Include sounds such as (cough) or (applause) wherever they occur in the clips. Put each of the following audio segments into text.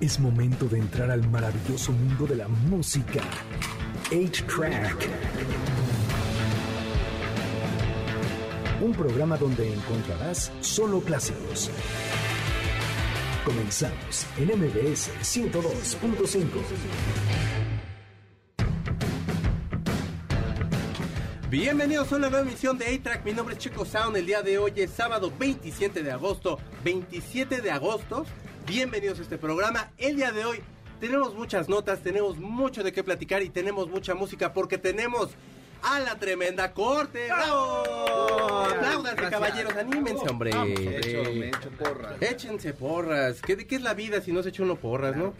Es momento de entrar al maravilloso mundo de la música. 8-Track. Un programa donde encontrarás solo clásicos. Comenzamos en MBS 102.5. Bienvenidos a una nueva emisión de A-Track. Mi nombre es Chico Sound. El día de hoy es sábado 27 de agosto. 27 de agosto. Bienvenidos a este programa. El día de hoy tenemos muchas notas, tenemos mucho de qué platicar y tenemos mucha música porque tenemos a la tremenda corte. ¡Bravo! Apláudanse, caballeros, anímense, hombre. me echo porras. Échense porras. ¿Qué, ¿De qué es la vida si no se echa uno porras, no?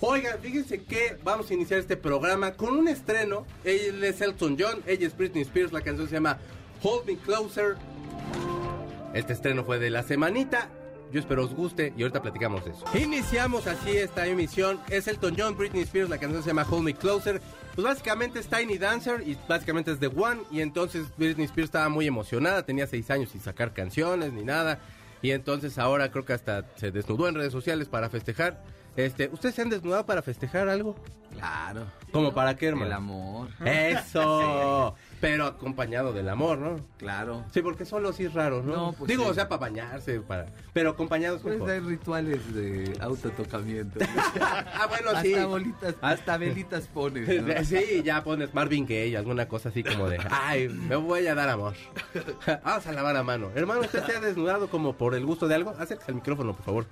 Oigan, fíjense que vamos a iniciar este programa con un estreno. Él es Elton John, ella es Britney Spears, la canción se llama Hold Me Closer. Este estreno fue de la semanita. Yo espero os guste y ahorita platicamos de eso. Iniciamos así esta emisión. Es Elton John, Britney Spears, la canción se llama Hold Me Closer. Pues básicamente es Tiny Dancer y básicamente es The One. Y entonces Britney Spears estaba muy emocionada, tenía seis años sin sacar canciones ni nada. Y entonces ahora creo que hasta se desnudó en redes sociales para festejar. Este, ¿ustedes se han desnudado para festejar algo? Claro. ¿Como para qué, hermano? El amor. Eso. (laughs) Pero acompañado del amor, ¿no? Claro. Sí, porque solo sí es raro, ¿no? No, pues Digo, sí. o sea, para bañarse, para... Pero acompañado es Pues hay rituales de autotocamiento. (laughs) Ah, bueno, sí. Hasta bolitas, hasta velitas pones, ¿no? (laughs) Sí, ya pones Marvin Gaye, alguna cosa así como de, ay, me voy a dar amor. (laughs) Vamos a lavar a mano. Hermano, ¿usted se ha desnudado como por el gusto de algo? Acérquese al micrófono, por favor.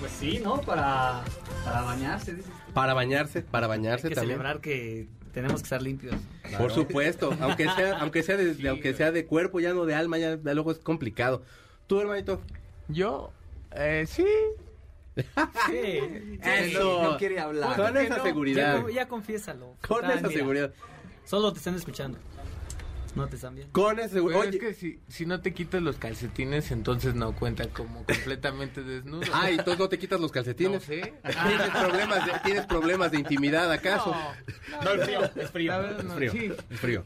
Pues sí, ¿no? Para, para bañarse, dices. Para bañarse, para bañarse Hay que también. celebrar que tenemos que estar limpios. Por supuesto, aunque sea, (laughs) aunque sea de, aunque sea de cuerpo, ya no de alma, ya, ya luego es complicado. ¿Tú, hermanito? Yo, eh, sí. (laughs) Sí. Eso. no quiere hablar. Con esa Ya, seguridad. ya confiésalo. Con esa mira, seguridad. Solo te están escuchando. No te están viendo. Con esa Pero seguridad. es que si, si no te quitas los calcetines, entonces no cuenta como (laughs) completamente desnudo. Ay, entonces no te quitas los no calcetines. sé. ¿Tienes problemas de, ¿Tienes problemas de intimidad acaso? No, es frío, es frío. La verdad, no, es frío. sí. Es frío.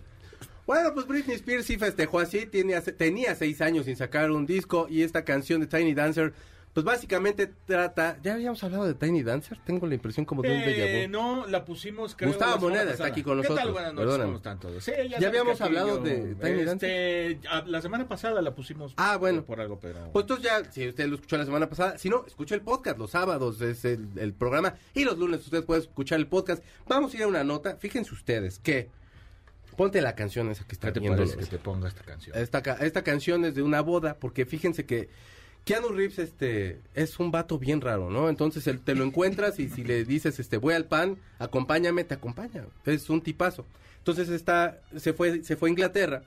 Bueno, pues Britney Spears sí festejó así, tenía, tenía seis años sin sacar un disco y esta canción de Tiny Dancer, pues básicamente trata, ya habíamos hablado de Tiny Dancer, tengo la impresión como de un déjà Eh, vu. no, la pusimos creo, Gustavo Moneda está aquí con ¿Qué nosotros, tal? Buenas noches, perdóname. ¿cómo están todos? Sí, Ya sabes habíamos hablado de Tiny este, a- La semana pasada la pusimos Ah, bueno. por algo, pero... Pues entonces ya, si usted lo escuchó la semana pasada, si no, escucha el podcast, los sábados es el, el programa y los lunes usted puede escuchar el podcast. Vamos a ir a una nota, fíjense ustedes que, ponte la canción esa que está ¿Qué te viendo. parece que te ponga esta canción? Esta, esta canción es de una boda, porque fíjense que Keanu Reeves este, es un vato bien raro, ¿no? Entonces él, te lo encuentras y si le dices, este, voy al pan, acompáñame, te acompaña. Es un tipazo. Entonces está, se fue, se fue a Inglaterra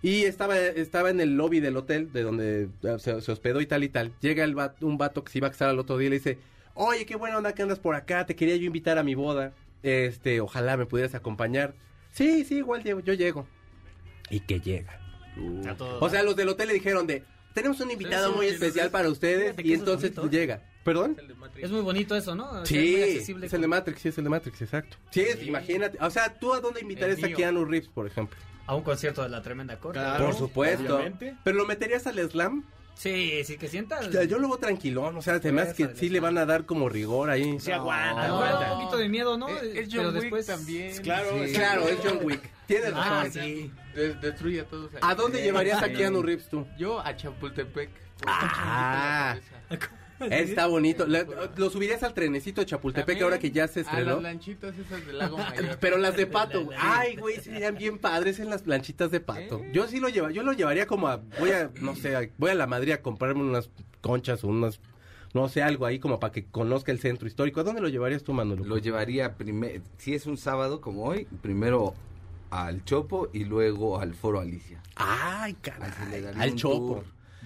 y estaba, estaba en el lobby del hotel de donde eh, se, se hospedó y tal y tal. Llega el vato- un vato que se iba a casar al otro día y le dice, oye, qué buena onda que andas por acá, te quería yo invitar a mi boda. Este, ojalá me pudieras acompañar. Sí, sí, igual llego, yo llego. Y que llega. O sea, los del hotel le dijeron de, tenemos un invitado Eso, muy sí, especial sí. para ustedes y entonces ¿eh? llega. ¿Perdón? es muy bonito eso, ¿no? O sea, Sí, es muy es el de Matrix, sí, es el de Matrix, exacto. Sí, es, imagínate. O sea, ¿tú a dónde invitarías a. Keanu Reeves, por ejemplo? A un concierto de la tremenda corte. Claro. por supuesto. obviamente. ¿Pero lo meterías al slam? Sí, sí, que. O sea, yo lo veo tranquilón, o sea, además que sí le van a dar como rigor ahí. Sí, aguanta, Ah, aguanta. un poquito de miedo, ¿no? Es, es Pero John Wick después... también. Claro, Sí. Claro, es John Wick. (laughs) Tienes Ah, razón. sí. De- destruye a todos. ahí. ¿A dónde Sí. llevarías a. Keanu Reeves tú? Yo a Chapultepec. Ah. (laughs) Está bonito. Lo subirías al trenecito de Chapultepec También ahora que ya se A estrenó. las lanchitas esas del lago (laughs) Mayor. Pero las de (laughs) pato, ay, güey, serían bien padres en las planchitas de pato. ¿Eh? Yo sí lo lleva, yo lo llevaría como a, voy a, no sé, a- voy a la Madrid a comprarme unas conchas o unas, no sé, algo ahí como para que conozca el centro histórico. ¿A dónde lo llevarías tú, Manolo? Lo llevaría primero, si es un sábado como hoy, primero al Chopo y luego al Foro Alicia. Ay, caray, al Chopo. tour.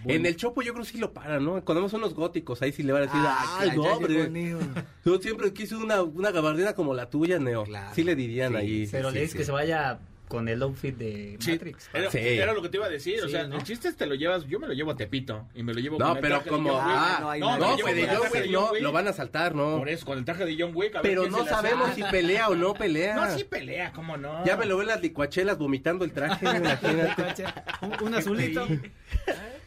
En el Chopo yo creo que sí lo paran, ¿no? Cuando vemos unos góticos, ahí sí le van a decir, Ah, ay, no, hombre, Neo. yo siempre quise una, una gabardina como la tuya, Neo. Claro. Sí le dirían Sí, ahí. Pero sí, le dices sí. que se vaya con el outfit de Sí, Matrix. Era, Sí. era lo que te iba a decir, o sea, ¿no? el chiste es te lo llevas, yo me lo llevo a Tepito y me lo llevo No, con el pero traje de como, John Wick. ah, no hay no, no, de John Wick de John no, Wick. lo van a saltar, ¿no? Por eso, con el traje de John Wick. a Pero no sabemos si pelea o no pelea. No, sí pelea, ¿cómo no? Ya me lo ven las licuachelas vomitando el traje, (laughs) imagínate. un, un azulito.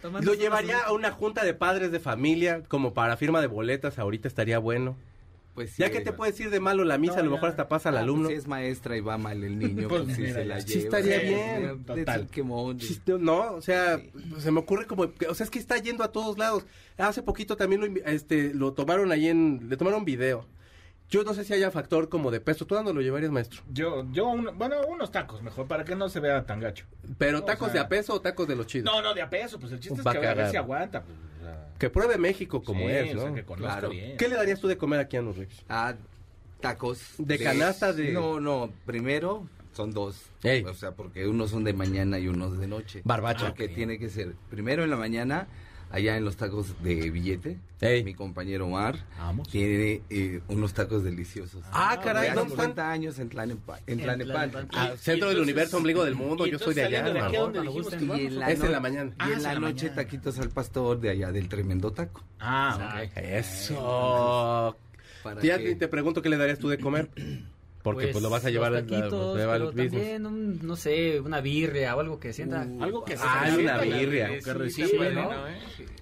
Tomando Lo llevaría a una junta de padres de familia, como para firma de boletas, ahorita estaría bueno. Pues sí, ya que te va. puedes ir de malo la misa, No, a lo ya. mejor hasta pasa al Ah, pues alumno. si es maestra y va mal el niño, (laughs) Pues pues, se la ya. Sí lleva. estaría Sí, bien. de Total. No, o sea, se me ocurre como, que- o sea, es que está yendo a todos lados. Hace poquito también lo, este, lo tomaron ahí en, le tomaron video. Yo no sé si haya factor como de peso. ¿Tú dónde lo llevarías, maestro? Yo, yo, un- bueno, unos tacos mejor, para que no se vea tan gacho. Pero No, tacos o sea- de a peso o tacos de los chidos. No, no, de a peso, pues el chiste es que a ver, si aguanta. Pues, o sea, Que pruebe México como sí, es, o sea, ¿no? que Claro. bien. ¿Qué le darías tú de comer aquí a los Reyes? Ah, tacos. De canasta de- No, no, primero son dos. Ey. O sea, porque unos son de mañana y unos de noche. Barbacha. Porque tiene que ser primero en la mañana, allá en los tacos de billete. Mi compañero Omar Vamos. tiene eh, unos tacos deliciosos. Ah, caray, de hace ¿dónde están? 50 años en Tlalnepantla. En. Tlalnepantla. Ah, centro del universo, ombligo del mundo. y Yo soy de allá, de aquí, ¿a hermano. dónde Cuando dijimos gusten. que Y en la? Es en la mañana. Y Ah, en la en la noche mañana. taquitos al pastor de allá del tremendo taco. Ah, ok. Eso. Para Ya que- te pregunto qué le darías tú de comer. (clears throat) Porque pues, lo vas a llevar taquitos, llevar pero al business. también, un, no sé, una birria o algo que sienta. Uh, Algo que Ah, se una birria. que Sí, recibe, sí, ¿no? ¿no? ¿Eh?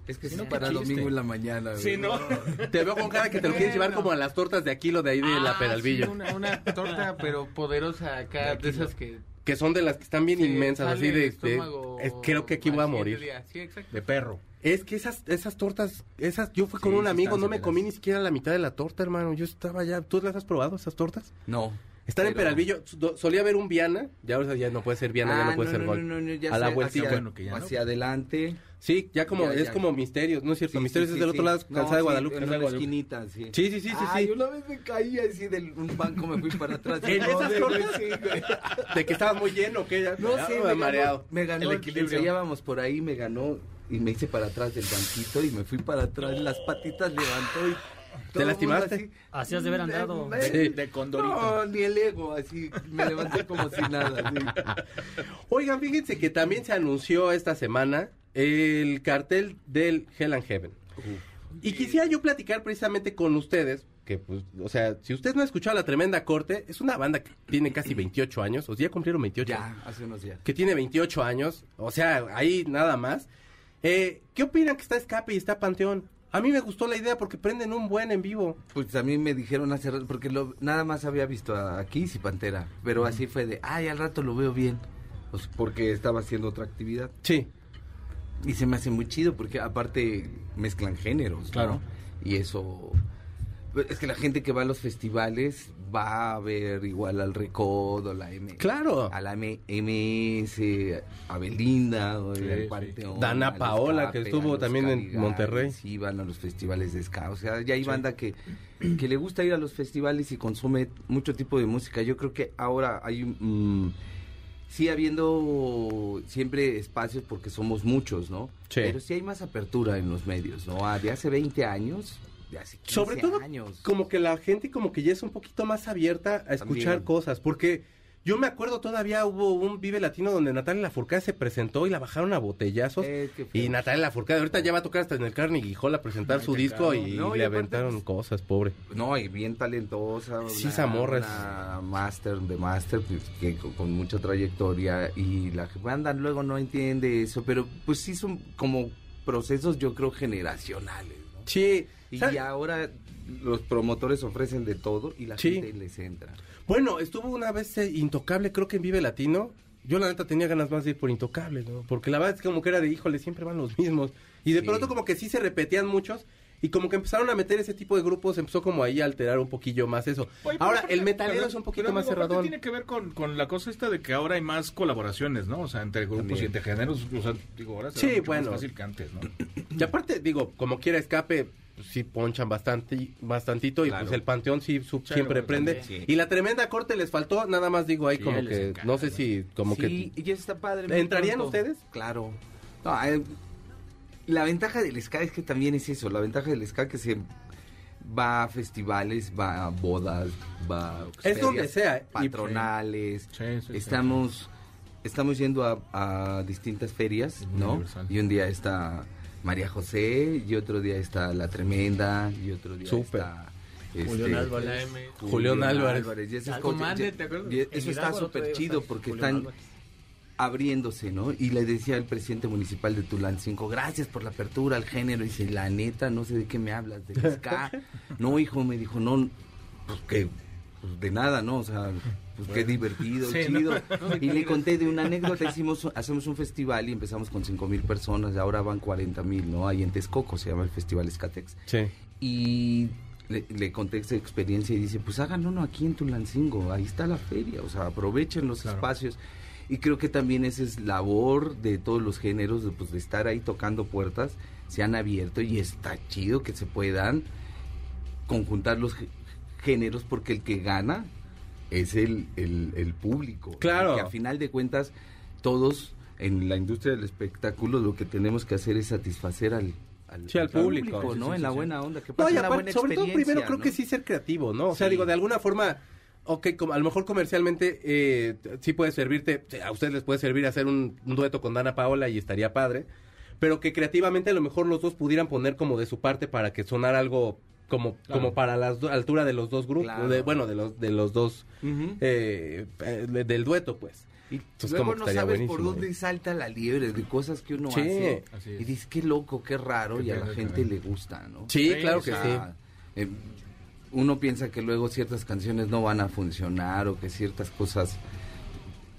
Es que Sí, sí, no, para chiste. domingo en la mañana. güey. Sí, ¿no? (laughs) Te veo con cara que te lo quieres llevar como a las tortas de Aquilo de ahí de la Ah, Peralvillo. sí, una, una torta, pero poderosa acá, de esas que... Que son de las que están bien que inmensas, así el de... de- estómago es- creo que aquí voy a morir. Sí. De perro. Es que esas, esas tortas, esas, yo fui con Sí, un sí amigo, no me comí ni siquiera la mitad de la torta, hermano. Yo estaba ya, ¿tú las has probado esas tortas? No. Están en Peralvillo, solía haber un Viana, ya ahora ya no puede ser Viana, ya Ah, no puede ser no, Gol. no, no, ya a la sé, vueltita. Hacia, Bueno, que ya no. hacia adelante. Sí, ya como, Ya, es ya. como Misterios, ¿no es cierto? Sí, Misterios sí, es sí, del otro sí. lado, No, Calzada de sí, Guadalupe. En Guadalupe. esquinita, sí. Sí, sí, sí, sí, Ay, sí. una vez me caí así de un banco, me fui para atrás. (laughs) ¿En No, esas de- sí, que estabas muy lleno, que ya No sé, me mareado. ganó, me ganó, El equilibrio. por ahí, me ganó y me hice para atrás del banquito y me fui para atrás, las patitas levantó y... mundo lastimaste? así. Así has de haber andado. Eh, Sí. De condorito. No, ni el ego, así, me levanté como si nada. así. (laughs) Oigan, fíjense que también se anunció esta semana el cartel del Hell and Heaven. Y quisiera yo platicar precisamente con ustedes, que pues, o sea, si usted no ha escuchado La Tremenda Corte, es una banda que tiene casi 28 años, o sea, ya cumplieron 28 Ya, hace unos días. que tiene 28 años, o sea, ahí nada más. Eh, ¿Qué opinan que está Escape y está Panteón? A mí me gustó la idea porque prenden un buen en vivo. Pues a mí me dijeron hace rato, porque lo, nada más había visto a Kiss y Pantera, pero así fue de, ay, al rato lo veo bien, pues porque estaba haciendo otra actividad. Sí. Y se me hace muy chido porque aparte mezclan géneros, ¿no? Claro. Y eso... pues, Es que la gente que va a los festivales va a ver igual al Recodo, la M... Claro. A la M- MS, a Belinda, o Sí, al sí. Panteón, Dana Paola, Escape, que estuvo también en Monterrey. Sí, van a los festivales de ska. O sea, ya hay banda que, que le gusta ir a los festivales y consume mucho tipo de música. Yo creo que ahora hay... mm, sigue habiendo siempre espacios porque somos muchos, ¿no? Sí. Pero sí hay más apertura en los medios, ¿no? Ah, De hace 20 años, de hace 15 Sobre todo, años. como que la gente como que ya es un poquito más abierta a escuchar También. cosas, porque yo me acuerdo todavía hubo un Vive Latino donde Natalia Lafourcade se presentó y la bajaron a botellazos. Eh, y Natalia Lafourcade ahorita ya va a tocar hasta en el Carnegie Hall a presentar Ay, su disco y No, y le aventaron pues, cosas, pobre. No, y bien talentosa. Sí, una- esa morra es- Una master de master, pues, que con, con mucha trayectoria. Y la banda luego no entiende eso, pero pues sí son como procesos, yo creo, generacionales, ¿no? Sí. Y ahora los promotores ofrecen de todo y la Sí. gente les entra. Bueno, estuvo una vez eh, Intocable, creo que en Vive Latino. Yo la neta tenía ganas más de ir por Intocable, ¿no? Porque la verdad es como que era de, híjole, siempre van los mismos. Y de Sí. pronto como que sí se repetían muchos. Y como que empezaron a meter ese tipo de grupos, empezó como ahí a alterar un poquillo más eso. Oye, Ahora, el metalero es un poquito pero, más cerradón. tiene que ver con, con la cosa esta de que ahora hay más colaboraciones, ¿no? O sea, entre grupos También. y entre géneros. O sea, digo, ahora será Sí, mucho bueno. más fácil que antes, ¿no? Y aparte, digo, como quiera escape, pues, sí ponchan bastante, bastantito y pues el Panteón sí su- siempre bueno, prende. Y la tremenda corte les faltó, nada más digo ahí Sí, como que, encanta, no sé si, como sí, que... y eso está padre. ¿Entrarían pronto. ustedes? Claro. No, eh, la ventaja del ska es que también es eso. La ventaja del ska que se va a festivales, va a bodas, va a Es donde sea, y- patronales. Sí, sí, sí. estamos estamos yendo a, a distintas ferias, ¿no? universal. Y un día está María José y otro día está La Tremenda y otro día Súper. está este, Julián Álvarez. Julián Álvarez. y eso, es eso está súper chido porque Julián están Álvarez. abriéndose, ¿no? Y le decía al presidente municipal de Tulancingo, gracias por la apertura al género. Y dice, la neta, no sé de qué me hablas, de ska. (laughs) no, hijo, me dijo, no, pues que, pues de nada, ¿no? O sea, pues qué divertido, (laughs) Sí, chido. (laughs) ¿no? Y le conté de una anécdota, hicimos, hacemos un festival y empezamos con cinco mil personas, y ahora van 40 mil, ¿no? Ahí en Texcoco se llama el Festival Escatex. Sí. Y le, le conté esa experiencia y dice, pues hagan uno aquí en Tulancingo, ahí está la feria, o sea, aprovechen los espacios. Y creo que también esa es labor de todos los géneros, de, pues, de estar ahí tocando puertas, se han abierto y está chido que se puedan conjuntar los gé- géneros porque el que gana es el, el, el público. Claro. Que a final de cuentas todos en la industria del espectáculo lo que tenemos que hacer es satisfacer al, al, Sí, al público. Sí, ¿no? sí, en la buena onda, que No, pase y una aparte, buena sobre todo primero creo que sí ser creativo, ¿no? O sea, digo, de alguna forma, ok, como a lo mejor comercialmente eh, sí puede servirte, a ustedes les puede servir hacer un, un dueto con Dana Paola y estaría padre, pero que creativamente a lo mejor los dos pudieran poner como de su parte para que sonara algo como, como para la altura de los dos grupos, Claro. de- bueno, de los, de los dos, eh, eh, del dueto, pues. Y Entonces, luego no sabes por dónde ¿eh? salta la liebre, de cosas que uno Sí, hace. Y dices, qué loco, qué raro, y a la gente le gusta, ¿no? Sí, Sí, claro que O sí. eh, uno piensa que luego ciertas canciones no van a funcionar o que ciertas cosas,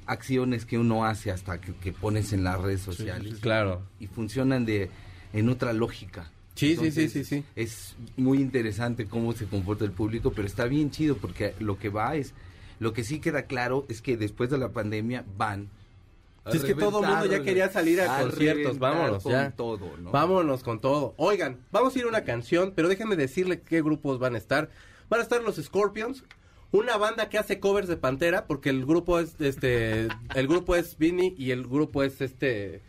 acciones que uno hace hasta que, que pones en las redes sociales Claro. y funcionan de en otra lógica. Sí, sí, sí, sí, sí. Es muy interesante cómo se comporta el público, pero está bien chido porque lo que va es, lo que sí queda claro es que después de la pandemia van. a Si es que todo el mundo ya quería salir a, a conciertos, vámonos con ya. todo, ¿no? Vámonos con todo. Oigan, vamos a ir a una canción, pero déjenme decirle qué grupos van a estar. Van a estar los Scorpions, una banda que hace covers de Pantera, porque el grupo es este, (laughs) el grupo es Vinny y el grupo es este,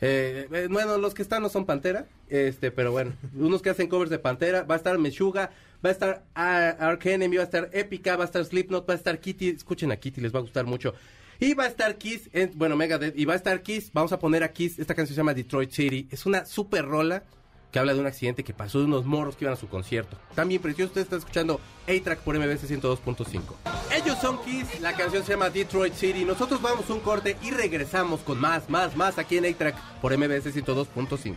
eh, eh, bueno, los que están no son Pantera, este, pero bueno, unos que hacen covers de Pantera. Va a estar Meshuga, va a estar Ar- Ark Enemy, va a estar Epica, va a estar Slipknot, va a estar Kitty. Escuchen a Kitty, les va a gustar mucho. Y va a estar Kiss, en- bueno, Megadeth, y va a estar Kiss, vamos a poner a Kiss, esta canción se llama Detroit City, es una super rola que habla de un accidente que pasó de unos morros que iban a su concierto. También precioso, usted está escuchando A-Track por MBS 102.5. Ellos son Kiss, la canción se llama Detroit City, nosotros vamos un corte y regresamos con más, más, más aquí en A-Track por MBS 102.5.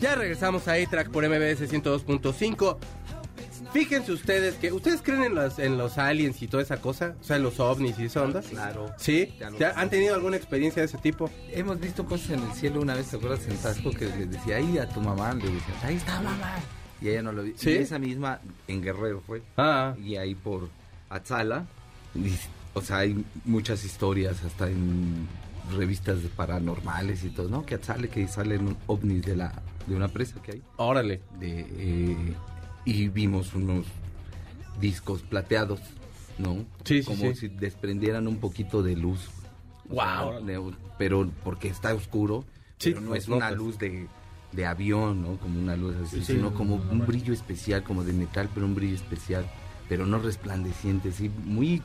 Ya regresamos a A-Track por MBS 102.5. Fíjense ustedes que... ¿Ustedes creen en los, en los aliens y toda esa cosa? O sea, en los ovnis y esa onda. Claro. ¿Sí? Ya lo ¿Ya sé. ¿Han tenido alguna experiencia de ese tipo? Hemos visto cosas en el cielo una vez, ¿te acuerdas en Tasco que le decía ahí a tu mamá? Le decía, ahí está mamá. Y ella no lo vio. ¿Sí? Y esa misma en Guerrero fue. Ah, Y ahí por Atzala. y- o sea, hay muchas historias hasta en revistas de paranormales y todo, ¿no? Que Atzala, que salen ovnis de, la, de una presa que hay. órale. De, eh, y vimos unos discos plateados, ¿no? Sí, Como sí. si desprendieran un poquito de luz. Guau. sea, pero porque está oscuro, pero no es una luz de, de avión, ¿no? Como una luz así, Sí, sino como un brillo especial, como de metal, pero un brillo especial, pero no resplandeciente, sí, muy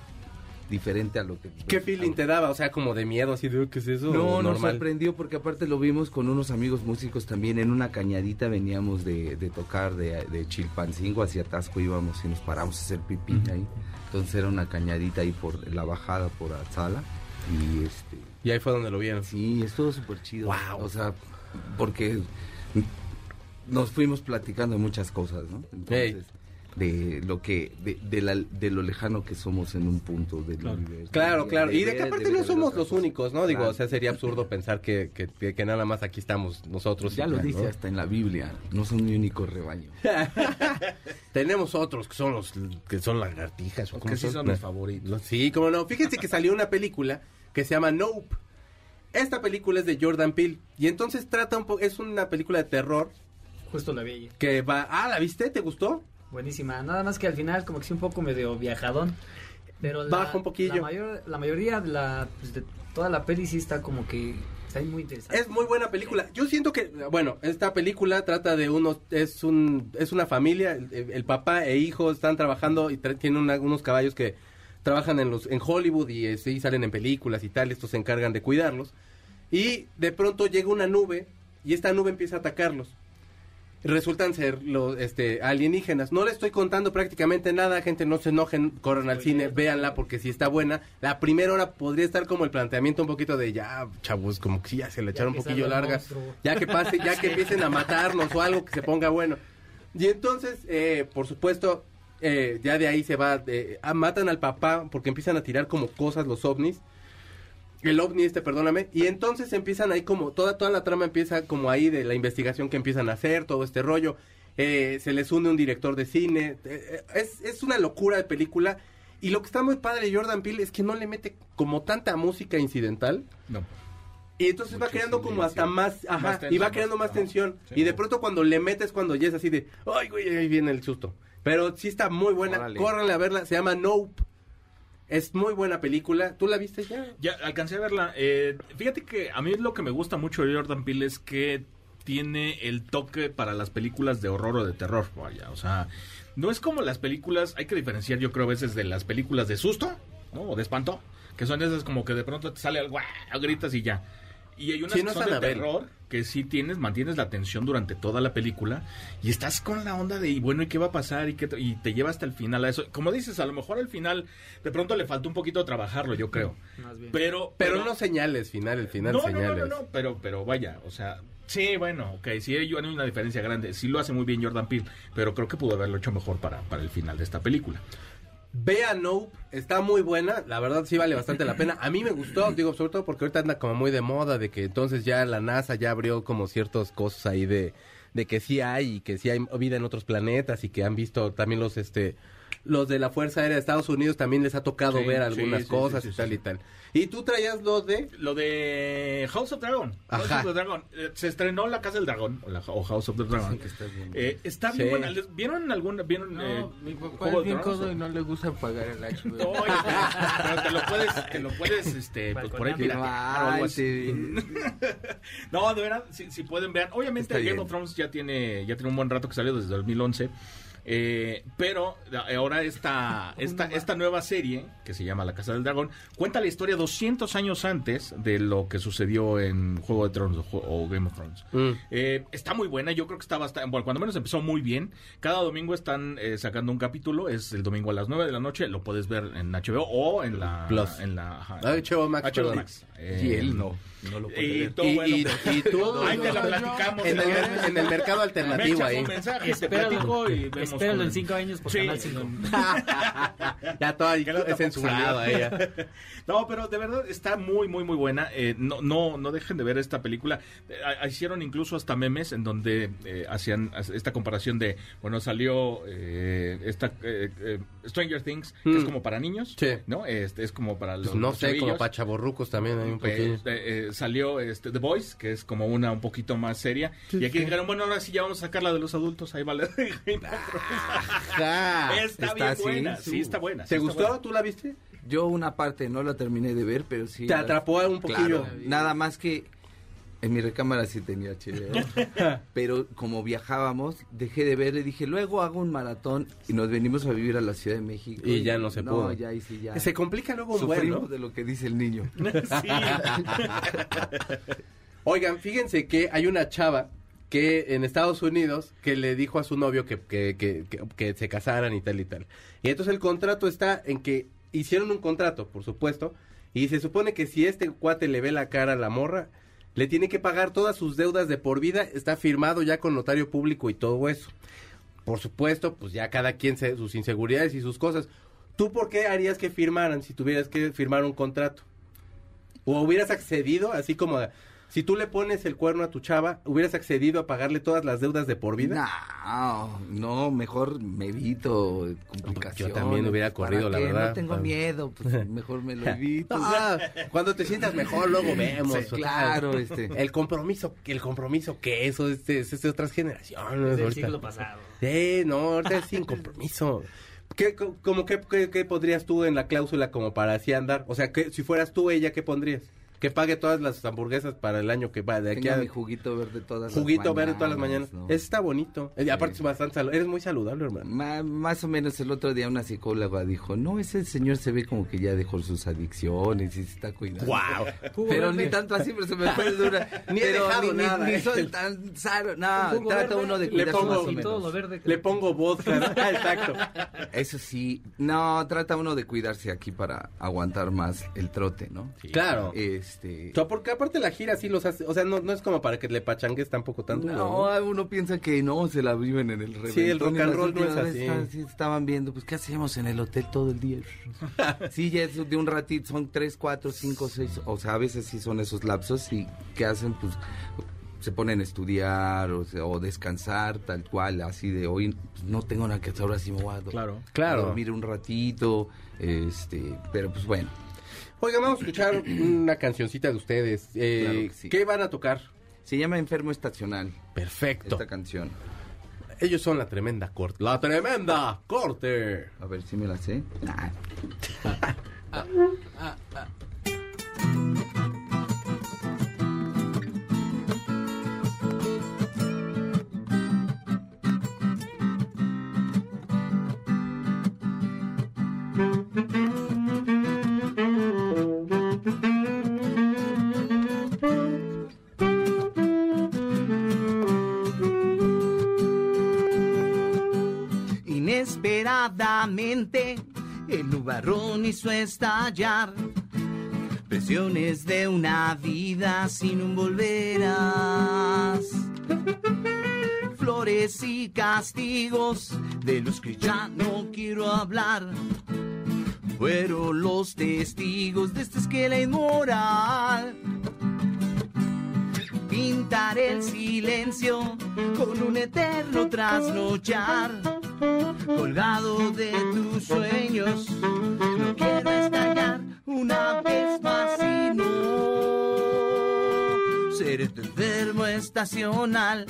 diferente a lo que... ¿Qué feeling te daba? O sea, como de miedo, así de, ¿qué es eso? No, ¿O nos sorprendió porque aparte lo vimos con unos amigos músicos también en una cañadita veníamos de, de tocar de, de Chilpancingo hacia Tasco íbamos y nos paramos a hacer pipí ahí. Entonces era una cañadita ahí por la bajada por Atzala y este Y ahí fue donde lo vieron. sí, estuvo súper chido. Guau. O sea, porque nos fuimos platicando de muchas cosas, ¿no? Entonces, de lo que de, de la- de lo lejano que somos en un punto del universo. Claro, claro. Y de que aparte no somos los únicos, ¿no? Digo, Claro. o sea, sería absurdo pensar que, que, nada más aquí estamos nosotros. Ya y lo ¿no? dice hasta en la Biblia, no son mi único rebaño. (laughs) Tenemos otros que son los que son lagartijas. ¿o que sí son mis favoritos. Los- Sí, cómo no. Fíjense que salió una película que se llama Nope. Esta película es de Jordan Peele y entonces trata un poco es una película de terror Justo la vi que va, ah, ¿la viste? ¿Te gustó? Buenísima. Nada más que al final como que sí un poco medio viajadón. Pero la, Baja un poquillo. La, mayor- la mayoría de la pues, de toda la peli sí está como que Está muy interesante. Es muy buena película. Yo siento que, bueno, esta película trata de unos, es un, es una familia, el, el papá e hijo están trabajando y tra- tienen una- unos caballos que trabajan en los, en Hollywood y eh, sí, salen en películas y tal, estos se encargan de cuidarlos. Y de pronto llega una nube y esta nube empieza a atacarlos. Resultan ser los este, alienígenas. No le estoy contando prácticamente nada, gente, no se enojen, corran al cine, véanla porque si está buena. La primera hora podría estar como el planteamiento un poquito de ya, chavos, como que ya se le echaron un poquillo larga. monstruo. Ya que pase, ya que (laughs) empiecen a matarnos o algo que se ponga bueno. Y entonces, eh, por supuesto, eh, ya de ahí se va, eh, ah, matan al papá porque empiezan a tirar como cosas los ovnis. El ovni este, perdóname. Y entonces empiezan ahí como, toda, toda la trama empieza como ahí de la investigación que empiezan a hacer, todo este rollo. Eh, se les une un director de cine. Eh, eh, es, es una locura de película. Y lo que está muy padre de Jordan Peele es que no le mete como tanta música incidental. No. Y entonces va creando como hasta más, ajá, Más tensión, y va creando más tensión. Sí. Y de pronto cuando le metes cuando ya es así de, ay, güey, ahí viene el susto. Pero sí está muy buena, Órale. córranle a verla, se llama Nope. Es muy buena película. ¿Tú la viste ya? Ya alcancé a verla. Eh, fíjate que a mí lo que me gusta mucho de Jordan Peele es que tiene el toque para las películas de horror o de terror. Vaya, o sea, no es como las películas, hay que diferenciar yo creo a veces de las películas de susto, ¿no? O de espanto, que son esas como que de pronto te sale algo, gritas y ya. Y hay unas Sí, no de terror que sí tienes, mantienes la atención durante toda la película y estás con la onda de, y bueno, ¿y qué va a pasar? Y, qué y te lleva hasta el final a eso. Como dices, a lo mejor al final de pronto le faltó un poquito trabajarlo, yo creo. Más bien. Pero, Pero, no señales, final, el final no, no, señales. no, no, no, pero, pero vaya, o sea, sí, bueno, ok, sí hay una diferencia grande, sí lo hace muy bien Jordan Peele, pero creo que pudo haberlo hecho mejor para, para el final de esta película. Vea Nope, está muy buena, la verdad sí vale bastante la pena. A mí me gustó, (laughs) digo, sobre todo porque ahorita anda como muy de moda, de que entonces ya la NASA ya abrió como ciertas cosas ahí de, de que sí hay y que sí hay vida en otros planetas y que han visto también los, este, los de la Fuerza Aérea de Estados Unidos también les ha tocado Sí, ver algunas sí, cosas sí, y tal y tal. Y tú traías lo de... Lo de House of Dragon. House Ajá. of the Dragon. Eh, se estrenó La Casa del Dragón, o, la- o House of the Dragon. que está bien. Eh, está bien Sí. buena. ¿Les- ¿Vieron alguna? ¿Vieron eh, No, mi papá Juego es de bien Tronos? codo y no le gusta pagar el HBO. (laughs) Oye, pero te lo puedes, te lo puedes, este, pues por ahí piratear o algo Ay, así. sí. (laughs) No, de verdad, si, si pueden vean. Obviamente Está Game bien. of Thrones ya tiene, ya tiene un buen rato que salió desde 2011. Eh, pero ahora esta, (laughs) esta, esta nueva serie, que se llama La Casa del Dragón, cuenta la historia 200 años antes de lo que sucedió en Juego de Tronos o, Game of Thrones. Mm. Eh, está muy buena, yo creo que está bastante, bueno, cuando menos empezó muy bien. Cada domingo están eh, sacando un capítulo, es el domingo a las 9 de la noche, lo puedes ver en HBO o en la... Plus. En la ajá, Ah, HBO Max, HBO. Eh, Y él no, no lo puede y ver. todo Y, bueno. y- y tú Ahí te la platicamos. en el, si mer- quieres. en el mercado Me alternativo ahí. un mensaje, te platico y vemos Espéralo con- en 5 años por Sí. Canal (laughs) 5. ya todo te censurado a ella. No, pero de verdad está muy, muy, muy buena. Eh, no, no, no dejen de ver esta película. Eh, hicieron incluso hasta memes en donde eh, hacían esta comparación de, bueno, salió eh, esta eh, eh, Stranger Things, que Mm. es como para niños, Sí. ¿no? Este es como para los Pues no los sé, como para chavorrucos también hay un Pues, pequeño. eh, eh, salió este The Voice, que es como una un poquito más seria. y aquí dijeron, bueno, ahora sí ya vamos a sacar la de los adultos. Ahí vale. Está, está bien así, buena. sí. Sí, está buena. sí ¿Te está gustó? buena. ¿Tú la viste? Yo una parte no la terminé de ver, pero sí. ¿Te atrapó un poquillo? Claro, nada más que en mi recámara sí tenía HBO. (laughs) pero como viajábamos, dejé de ver y dije, luego hago un maratón y nos venimos a vivir a la Ciudad de México. Y ya no se pudo. No, ya ahí sí ya. Se complica luego un buen, ¿no? de lo que dice el niño. (laughs) Sí. Oigan, fíjense que hay una chava que en Estados Unidos que le dijo a su novio que, que, que, que- que se casaran y tal y tal. Y entonces el contrato está en que hicieron un contrato, por supuesto, y se supone que si este cuate le ve la cara a la morra, le tiene que pagar todas sus deudas de por vida, está firmado ya con notario público y todo eso. Por supuesto, pues ya cada quien se, sus inseguridades y sus cosas. ¿Tú por qué harías que firmaran si tuvieras que firmar un contrato? ¿O hubieras accedido, así como si tú le pones el cuerno a tu chava, hubieras accedido a pagarle todas las deudas de por vida? No, no, mejor me evito complicaciones. Yo también hubiera ¿Para corrido, la qué? verdad. No tengo Para- miedo, pues (laughs) mejor me lo evito. Ah, cuando te sientas mejor, luego vemos. Sí, claro, este. El compromiso, el compromiso que eso es de, es de otras generaciones. Del siglo pasado. Sí, no, ahorita es sin compromiso. ¿Qué, co- como qué, qué, qué pondrías tú en la cláusula como para así andar? O sea, que si fueras tú ella, ¿qué pondrías? Que pague todas las hamburguesas para el año que va de aquí Tenga a mi juguito verde todas juguito las verde todas las mañanas. ¿no? Está bonito. Eh, aparte es bastante saludable. Eres muy saludable, hermano. Ma- más o menos el otro día una psicóloga dijo, no, ese señor se ve como que ya dejó sus adicciones y se está cuidando. Wow. Pero ni tanto así, pero se me fue dura. (laughs) Ni he pero dejado ni, nada, ni eh. soy tan sano. No, trata verde, uno de le cuidarse pongo- más o Y todo menos. lo verde. que- Le pongo vodka. ¿no? (laughs) Exacto. Eso sí, no, trata uno de cuidarse aquí para aguantar más el trote, ¿no? Claro. Este... Porque aparte la gira sí los hace, o sea, no, no es como para que le pachangues tampoco tanto. No, uno piensa que no, se la viven en el reventón. Sí, el rock and roll no es así. estaban- sí, estaban viendo, pues, ¿qué hacemos en el hotel todo el día? (laughs) sí, ya es de un ratito, son tres, cuatro, cinco, seis, o sea, a veces sí son esos lapsos y ¿qué hacen? Pues se ponen a estudiar o, se- o descansar, tal cual, así de hoy pues, no tengo nada que hacer, ahora sí me voy a, Claro. Claro. dormir un ratito, este, pero pues bueno. Oiga, vamos a escuchar una cancioncita de ustedes. Eh, Claro que sí. ¿Qué van a tocar? Se llama Enfermo Estacional, Perfecto. esta canción. Ellos son la tremenda corte. ¡La tremenda corte! A ver si me la sé. Nah. (laughs) El nubarrón hizo estallar presiones de una vida sin un volverás. Flores y castigos de los que ya no quiero hablar. Fueron los testigos de esta esquela inmoral. Pintar el silencio con un eterno trasnochar colgado de tus sueños. No quiero estallar una vez más y no ser este enfermo estacional.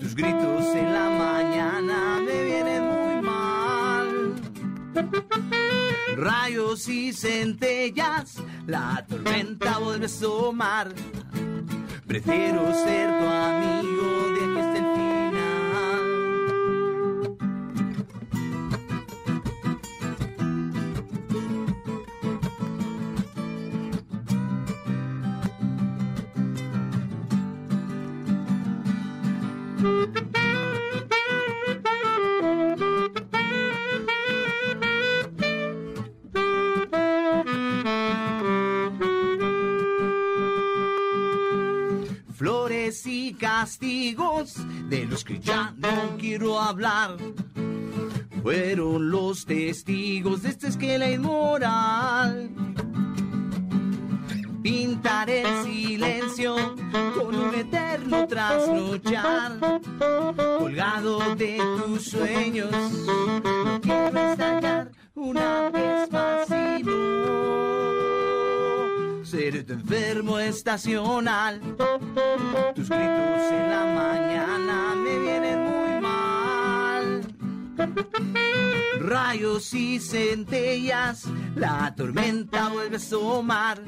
Tus gritos en la mañana me vienen muy mal. Rayos y centellas, la tormenta vuelve a asomar. Prefiero ser tu amigo castigos de los que ya no quiero hablar. Fueron los testigos de esta esquela inmoral. Pintar el silencio con un eterno trasnochar. Colgado de tus sueños, enfermo estacional. Tus gritos en la mañana me vienen muy mal. Rayos y centellas, la tormenta vuelve a asomar.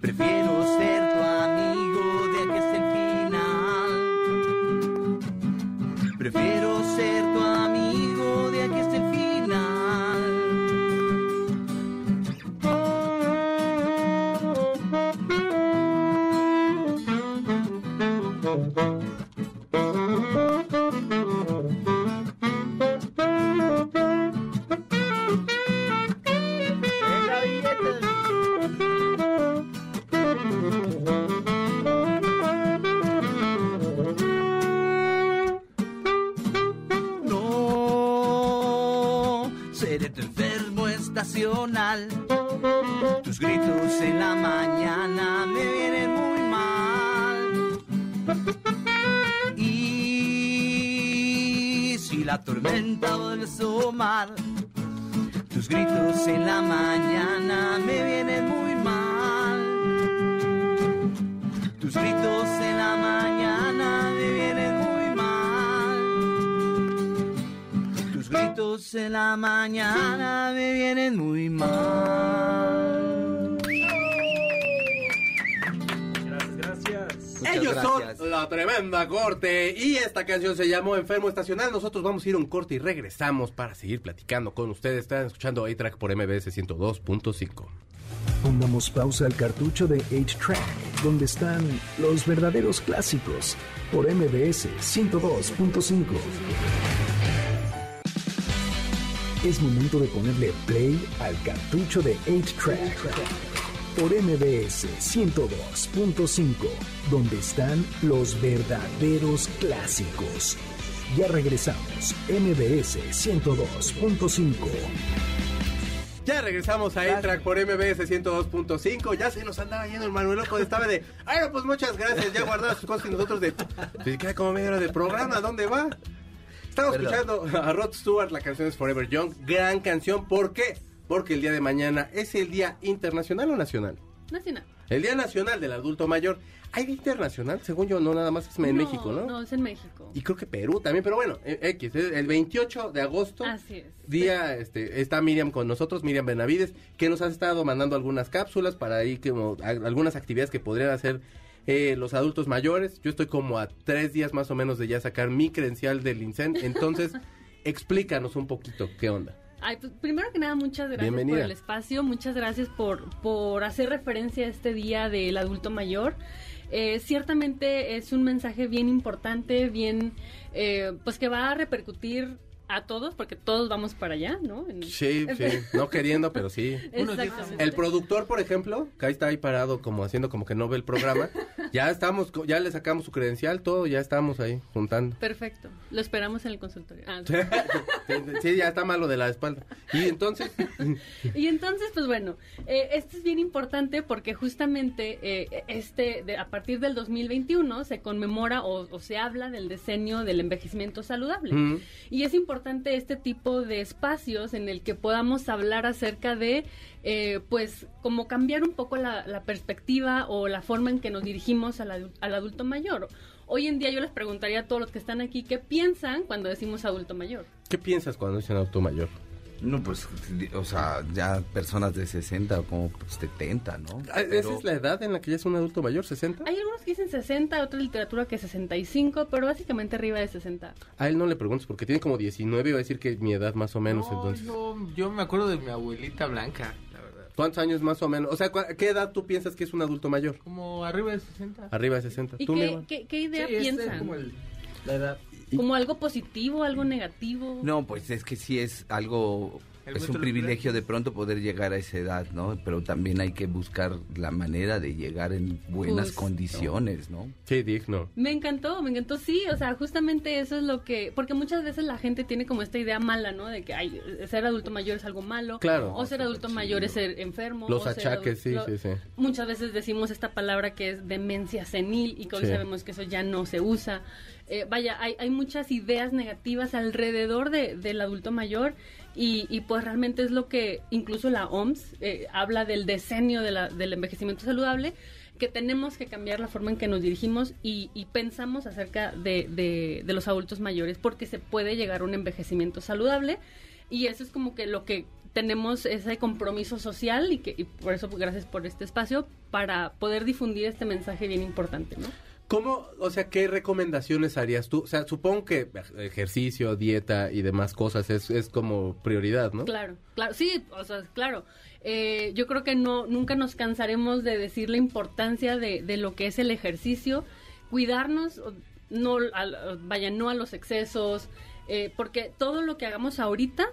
Prefiero ser tu amigo de aquí hasta el final. Prefiero ser tu gracias. la tremenda corte y esta canción se llamó Enfermo Estacional. Nosotros vamos a ir a un corte y regresamos para seguir platicando con ustedes. Están escuchando A-Track por MBS 102.5. Pongamos pausa al cartucho de 8-Track, donde están los verdaderos clásicos, por MBS 102.5. Es momento de ponerle play al cartucho de 8-Track, por MBS 102.5, donde están los verdaderos clásicos. Ya regresamos, MBS 102.5. Ya regresamos a A-Track por MBS 102.5. Ya se nos andaba yendo el Manuel Loco. Estaba de, ay, no, pues muchas gracias. Ya guardaba sus cosas y nosotros de, pues queda como media hora de programa. ¿Dónde va? Estamos Perdón. escuchando a Rod Stewart, la canción es Forever Young. Gran canción. ¿Por qué? Porque el día de mañana es el Día Internacional o Nacional. Nacional. El Día Nacional del Adulto Mayor. ¿Hay Día Internacional? Según yo, no, nada más es en México, ¿no? No, es en México. Y creo que Perú también, pero bueno, eh, X, el 28 de agosto. Así es. Día, este, está Miriam con nosotros, Miriam Benavides, que nos ha estado mandando algunas cápsulas para ahí, como, a- algunas actividades que podrían hacer eh, los adultos mayores. Yo estoy como a tres días más o menos de ya sacar mi credencial del INSEN, entonces (laughs) explícanos un poquito qué onda. Ay, pues, primero que nada, muchas gracias Bienvenida. por el espacio, muchas gracias por, por hacer referencia a este día del adulto mayor. Eh, ciertamente es un mensaje bien importante, bien, eh, pues que va a repercutir a todos, porque todos vamos para allá, ¿no? En- Sí, (laughs) sí, no queriendo, pero sí. El productor, por ejemplo, que ahí está ahí parado como haciendo como que no ve el programa, (laughs) ya estamos, ya le sacamos su credencial, todo, ya estamos ahí juntando. Perfecto. Lo esperamos en el consultorio. Ah, (laughs) Sí, ya está malo de la espalda. Y entonces, (laughs) Y entonces, pues bueno, eh, esto es bien importante porque justamente eh, este, de- a partir del 2021 se conmemora o, o se habla del diseño del envejecimiento saludable. Mm. Y es importante este tipo de espacios en el que podamos hablar acerca de, eh, pues, como cambiar un poco la, la perspectiva o la forma en que nos dirigimos al, adu- al adulto mayor. Hoy en día yo les preguntaría a todos los que están aquí qué piensan cuando decimos adulto mayor. ¿qué piensas cuando dicen auto mayor? No, pues, o sea, ya personas de 60 o como 70, ¿no? Ah, ¿Esa Pero- es la edad en la que ya es un adulto mayor, 60? Hay algunos que dicen 60, otra literatura que 65, pero básicamente arriba de 60. A él no le preguntes porque tiene como 19 y va a decir que mi edad más o menos, No, entonces. yo, yo me acuerdo de mi abuelita blanca. ¿Cuántos años más o menos? O sea, ¿cuál- ¿qué edad tú piensas que es un adulto mayor? Como arriba de 60. Arriba de 60. ¿Y ¿Tú, mi qué, hermano? qué, qué idea Sí, es, es piensan? como el- la edad. ¿Como algo positivo, algo negativo? No, pues es que sí es algo, es un privilegio de pronto poder llegar a esa edad, ¿no? Pero también hay que buscar la manera de llegar en buenas Justo. condiciones, ¿no? Sí, digno. Me encantó, me encantó, sí, o sea, justamente eso es lo que, porque muchas veces la gente tiene como esta idea mala, ¿no? De que ay, ser adulto mayor es algo malo, Claro. o ser adulto mayor es ser enfermo, Los o ser achaques, sí, sí, sí. Muchas veces decimos esta palabra que es demencia senil y que hoy Sí. sabemos que eso ya no se usa. Eh, vaya, hay, hay muchas ideas negativas alrededor de, del adulto mayor y, pues realmente es lo que incluso la OMS eh, habla del decenio del envejecimiento saludable, que tenemos que cambiar la forma en que nos dirigimos y, pensamos acerca de, de- los adultos mayores porque se puede llegar a un envejecimiento saludable y eso es como que lo que tenemos ese compromiso social y que y por eso gracias por este espacio para poder difundir este mensaje bien importante, ¿no? ¿Cómo, o sea, qué recomendaciones harías tú? O sea, supongo que ejercicio, dieta y demás cosas es, es como prioridad, ¿no? Claro, claro, sí, o sea, claro. Eh, yo creo que no, nunca nos cansaremos de decir la importancia de, de lo que es el ejercicio, cuidarnos, no, al- vaya, no a los excesos, eh, porque todo lo que hagamos ahorita,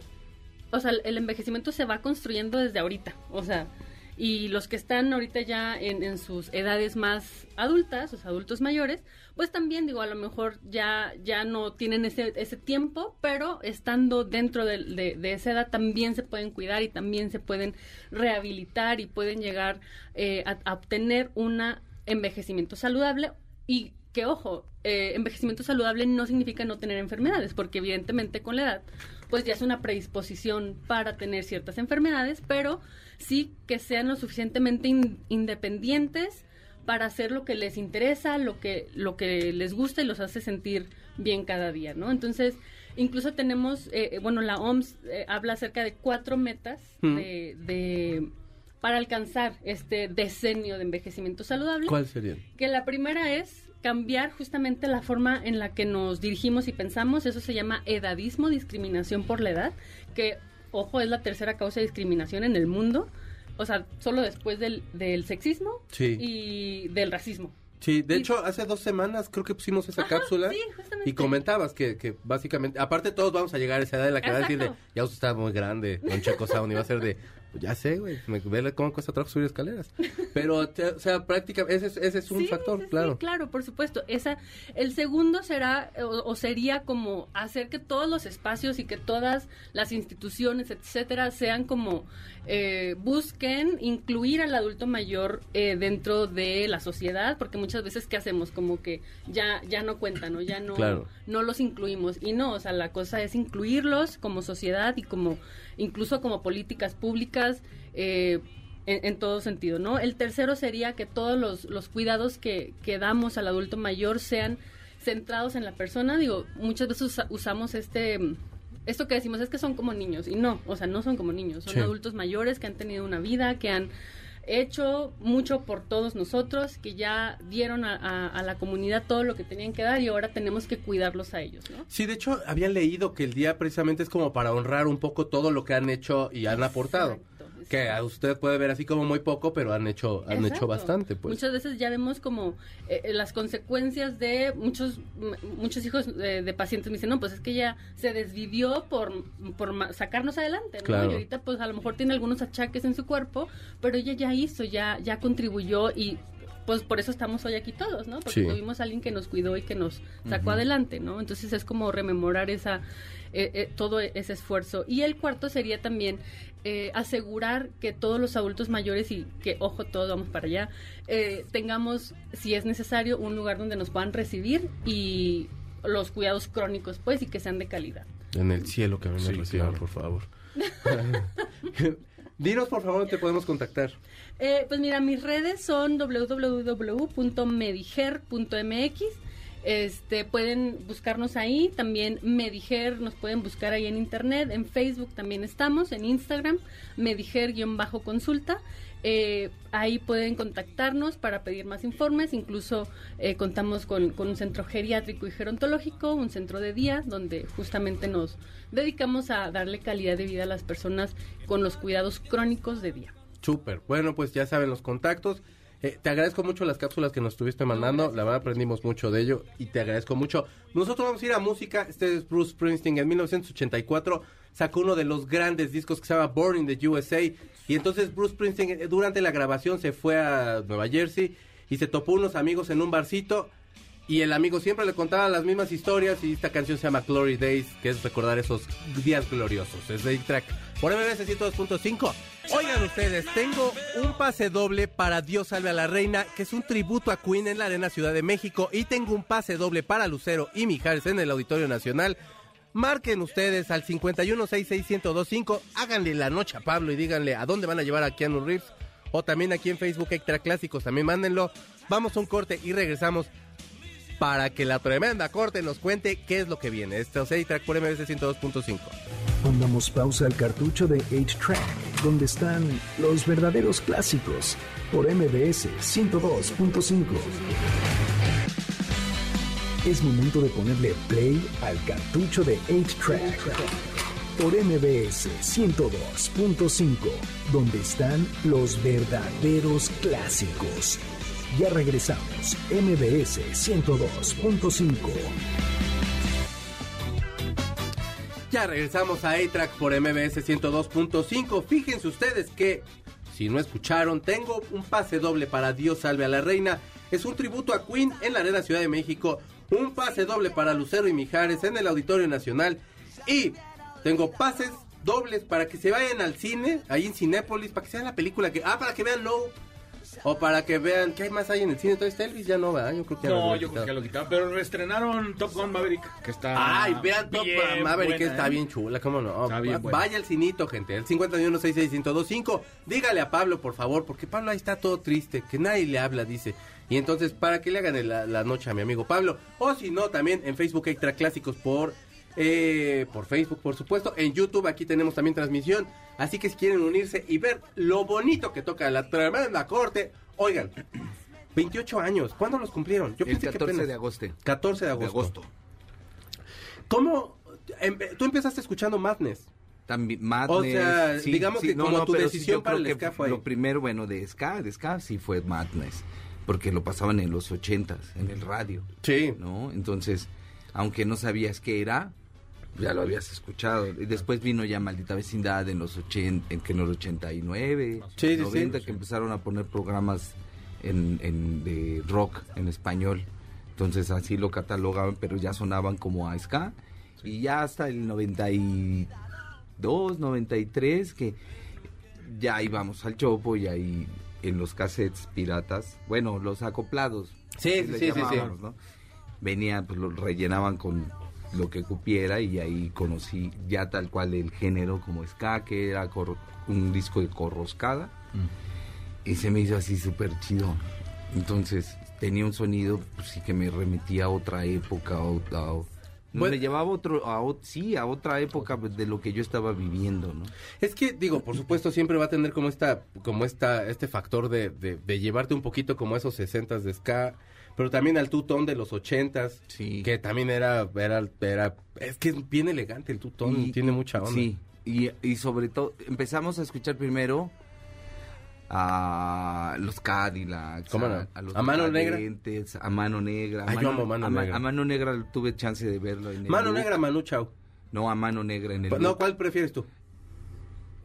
o sea, el envejecimiento se va construyendo desde ahorita, o sea, y los que están ahorita ya en, en sus edades más adultas, los adultos mayores, pues también digo, a lo mejor ya, ya no tienen ese, ese tiempo, pero estando dentro de, de- de esa edad también se pueden cuidar y también se pueden rehabilitar y pueden llegar eh, a, obtener un envejecimiento saludable. Y que ojo, eh, envejecimiento saludable no significa no tener enfermedades, porque evidentemente con la edad pues ya es una predisposición para tener ciertas enfermedades, pero sí que sean lo suficientemente in- independientes para hacer lo que les interesa, lo que, lo que les gusta y los hace sentir bien cada día, ¿no? Entonces, incluso tenemos, eh, eh, bueno, la OMS eh, habla acerca de cuatro metas Mm. de, de, para alcanzar este decenio de envejecimiento saludable. ¿Cuál sería? Que la primera es cambiar justamente la forma en la que nos dirigimos y pensamos. Eso se llama edadismo, discriminación por la edad, que, ojo, es la tercera causa de discriminación en el mundo. O sea, solo después del, del sexismo Sí. y del racismo. Sí, de hecho, hace dos semanas creo que pusimos esa Ajá, cápsula sí, justamente. y comentabas que, que básicamente, aparte todos vamos a llegar a esa edad en la que va a decir de, ya usted está muy grande, don Checo Sound, y va a ser de, pues ya sé, güey, me ve cómo cuesta trabajo subir escaleras. Pero, te- o sea, prácticamente, ese, es- ese es un Sí, factor, sí, sí, claro. claro, por supuesto. Esa, el segundo será o, o sería como hacer que todos los espacios y que todas las instituciones, etcétera, sean como eh, busquen incluir al adulto mayor eh, dentro de la sociedad, porque muchas veces qué hacemos como que ya ya no cuentan, ¿no? Ya no Claro. no los incluimos y no, o sea, la cosa es incluirlos como sociedad y como incluso como políticas públicas eh, en, en todo sentido, ¿no? El tercero sería que todos los, los cuidados que, que damos al adulto mayor sean centrados en la persona. Digo, muchas veces usa- usamos este esto que decimos es que son como niños y no, o sea, no son como niños, son Sí. adultos mayores que han tenido una vida, que han hecho mucho por todos nosotros, que ya dieron a, a- a la comunidad todo lo que tenían que dar y ahora tenemos que cuidarlos a ellos, ¿no? Sí, de hecho, había leído que el día precisamente es como para honrar un poco todo lo que han hecho y han aportado. Que a usted puede ver así como muy poco, pero han hecho, han hecho bastante, pues. Muchas veces ya vemos como eh, eh, las consecuencias de muchos muchos hijos eh, de pacientes me dicen, no, pues es que ella se desvivió por, por sacarnos adelante, ¿no? Claro. Y ahorita pues a lo mejor tiene algunos achaques en su cuerpo, pero ella ya hizo, ya, ya contribuyó y pues por eso estamos hoy aquí todos, ¿no? Porque Sí. tuvimos a alguien que nos cuidó y que nos sacó adelante, ¿no? Entonces es como rememorar esa eh, eh, todo ese esfuerzo. Y el cuarto sería también eh, asegurar que todos los adultos mayores y que, ojo, todos vamos para allá, eh, tengamos, si es necesario, un lugar donde nos puedan recibir y los cuidados crónicos, pues, y que sean de calidad. En el cielo que a mí me Sí, reciban, claro. por favor. (laughs) Dinos, por favor, ¿dónde te podemos contactar? Eh, pues mira, mis redes son www.mediger.mx. Este, pueden buscarnos ahí, también Mediger, nos pueden buscar ahí en internet, en Facebook también estamos, en Instagram, Mediger-consulta. Eh, ahí pueden contactarnos para pedir más informes, incluso eh, contamos con, un centro geriátrico y gerontológico, un centro de día, donde justamente nos dedicamos a darle calidad de vida a las personas con los cuidados crónicos de día. Súper. Bueno, pues ya saben los contactos. Eh, te agradezco mucho las cápsulas que nos estuviste mandando. La verdad aprendimos mucho de ello y te agradezco mucho. Nosotros vamos a ir a música. Este es Bruce Springsteen. En 1984 sacó uno de los grandes discos que se llama Born in the USA. Y entonces Bruce Springsteen eh, durante la grabación se fue a Nueva Jersey y se topó unos amigos en un barcito. Y el amigo siempre le contaba las mismas historias y esta canción se llama Glory Days, que es recordar esos días gloriosos. Es de track por MBS 102.5. Oigan ustedes, tengo un pase doble para Dios salve a la reina, que es un tributo a Queen en la Arena Ciudad de México. Y tengo un pase doble para Lucero y Mijares en el Auditorio Nacional. Marquen ustedes al 51661025, háganle la noche a Pablo y díganle a dónde van a llevar a Keanu Reeves. O también aquí en Facebook Extra Clásicos, también mándenlo. Vamos a un corte y regresamos para que la tremenda corte nos cuente qué es lo que viene. Este es track por MBS 102.5. Pongamos pausa al cartucho de 8-Track, donde están los verdaderos clásicos, por MBS 102.5. Es momento de ponerle play al cartucho de 8-Track, por MBS 102.5, donde están los verdaderos clásicos. Ya regresamos, MBS 102.5. Ya regresamos a A-Track por MBS 102.5. Fíjense ustedes que, si no escucharon, tengo un pase doble para Dios salve a la reina. Es un tributo a Queen en la Arena Ciudad de México. Un pase doble para Lucero y Mijares en el Auditorio Nacional. Y tengo pases dobles para que se vayan al cine, ahí en Cinépolis, para que vean la película que... Ah, para que vean No. O para que vean, ¿qué hay más ahí en el cine? Entonces Elvis ya no va, yo creo que ya lo No, yo creo que ya lo quitaron. Pero reestrenaron Top Gun Maverick, que está. Ay, vean Top bien Gun Maverick, que buena, está ¿eh? bien chula, cómo no. Está bien buena. Vaya al cinito, gente, el 51661025. Dígale a Pablo, por favor, porque Pablo ahí está todo triste, que nadie le habla, dice. Y entonces, para que le hagan la, la noche a mi amigo Pablo. O si no, también en Facebook Extra Clásicos por, eh, por Facebook, por supuesto. En YouTube, aquí tenemos también transmisión. Así que si quieren unirse y ver lo bonito que toca la tremenda corte, oigan, 28 años, ¿cuándo los cumplieron? El pensé que 14 apenas- de agosto. 14 de De agosto. ¿Cómo? em- tú empezaste escuchando Madness. También Madness. O sea, digamos que como tu decisión yo para el que ska fue. Lo primero, bueno, de ska, de ska sí fue Madness, porque lo pasaban en los ochentas, en el radio, Sí. ¿no? Entonces, aunque no sabías qué era, ya lo habías escuchado. Y después vino ya Maldita Vecindad en los 80, en, en los 89, Sí, sí, sí. 90, que empezaron a poner programas en, en- de rock en español. Entonces así lo catalogaban, pero ya sonaban como a ska. Y ya hasta el 92, 93, que ya íbamos al chopo y ahí en los cassettes piratas, bueno, los acoplados. Sí, sí, sí, sí, ¿no? Venían, pues lo rellenaban con lo que cupiera y ahí conocí ya tal cual el género como ska, que era cor- un disco de corroscada. Y se me hizo así súper chido. Entonces tenía un sonido pues, sí que me remitía a otra época. A, a Bueno- me llevaba a otro, a, sí, a otra época pues, de lo que yo estaba viviendo, ¿no? Es que, digo, por supuesto, siempre va a tener como esta, como esta, este factor de, de, de llevarte un poquito como esos 60 de ska, pero también al two-tone de los 80s, Sí. que también era, era, era, es que es bien elegante el two-tone, Y- tiene mucha onda. Sí, y, y sobre todo empezamos a escuchar primero a los Cadillacs, ¿Cómo no? a, a los ¿A Mano Negra? A Mano Negra. Ay, yo amo Mano a Ma- Negra. A Mano Negra tuve chance de verlo en el Mano Look. Negra, Manu Chao. No, a Mano Negra en el No, Look. ¿cuál prefieres tú?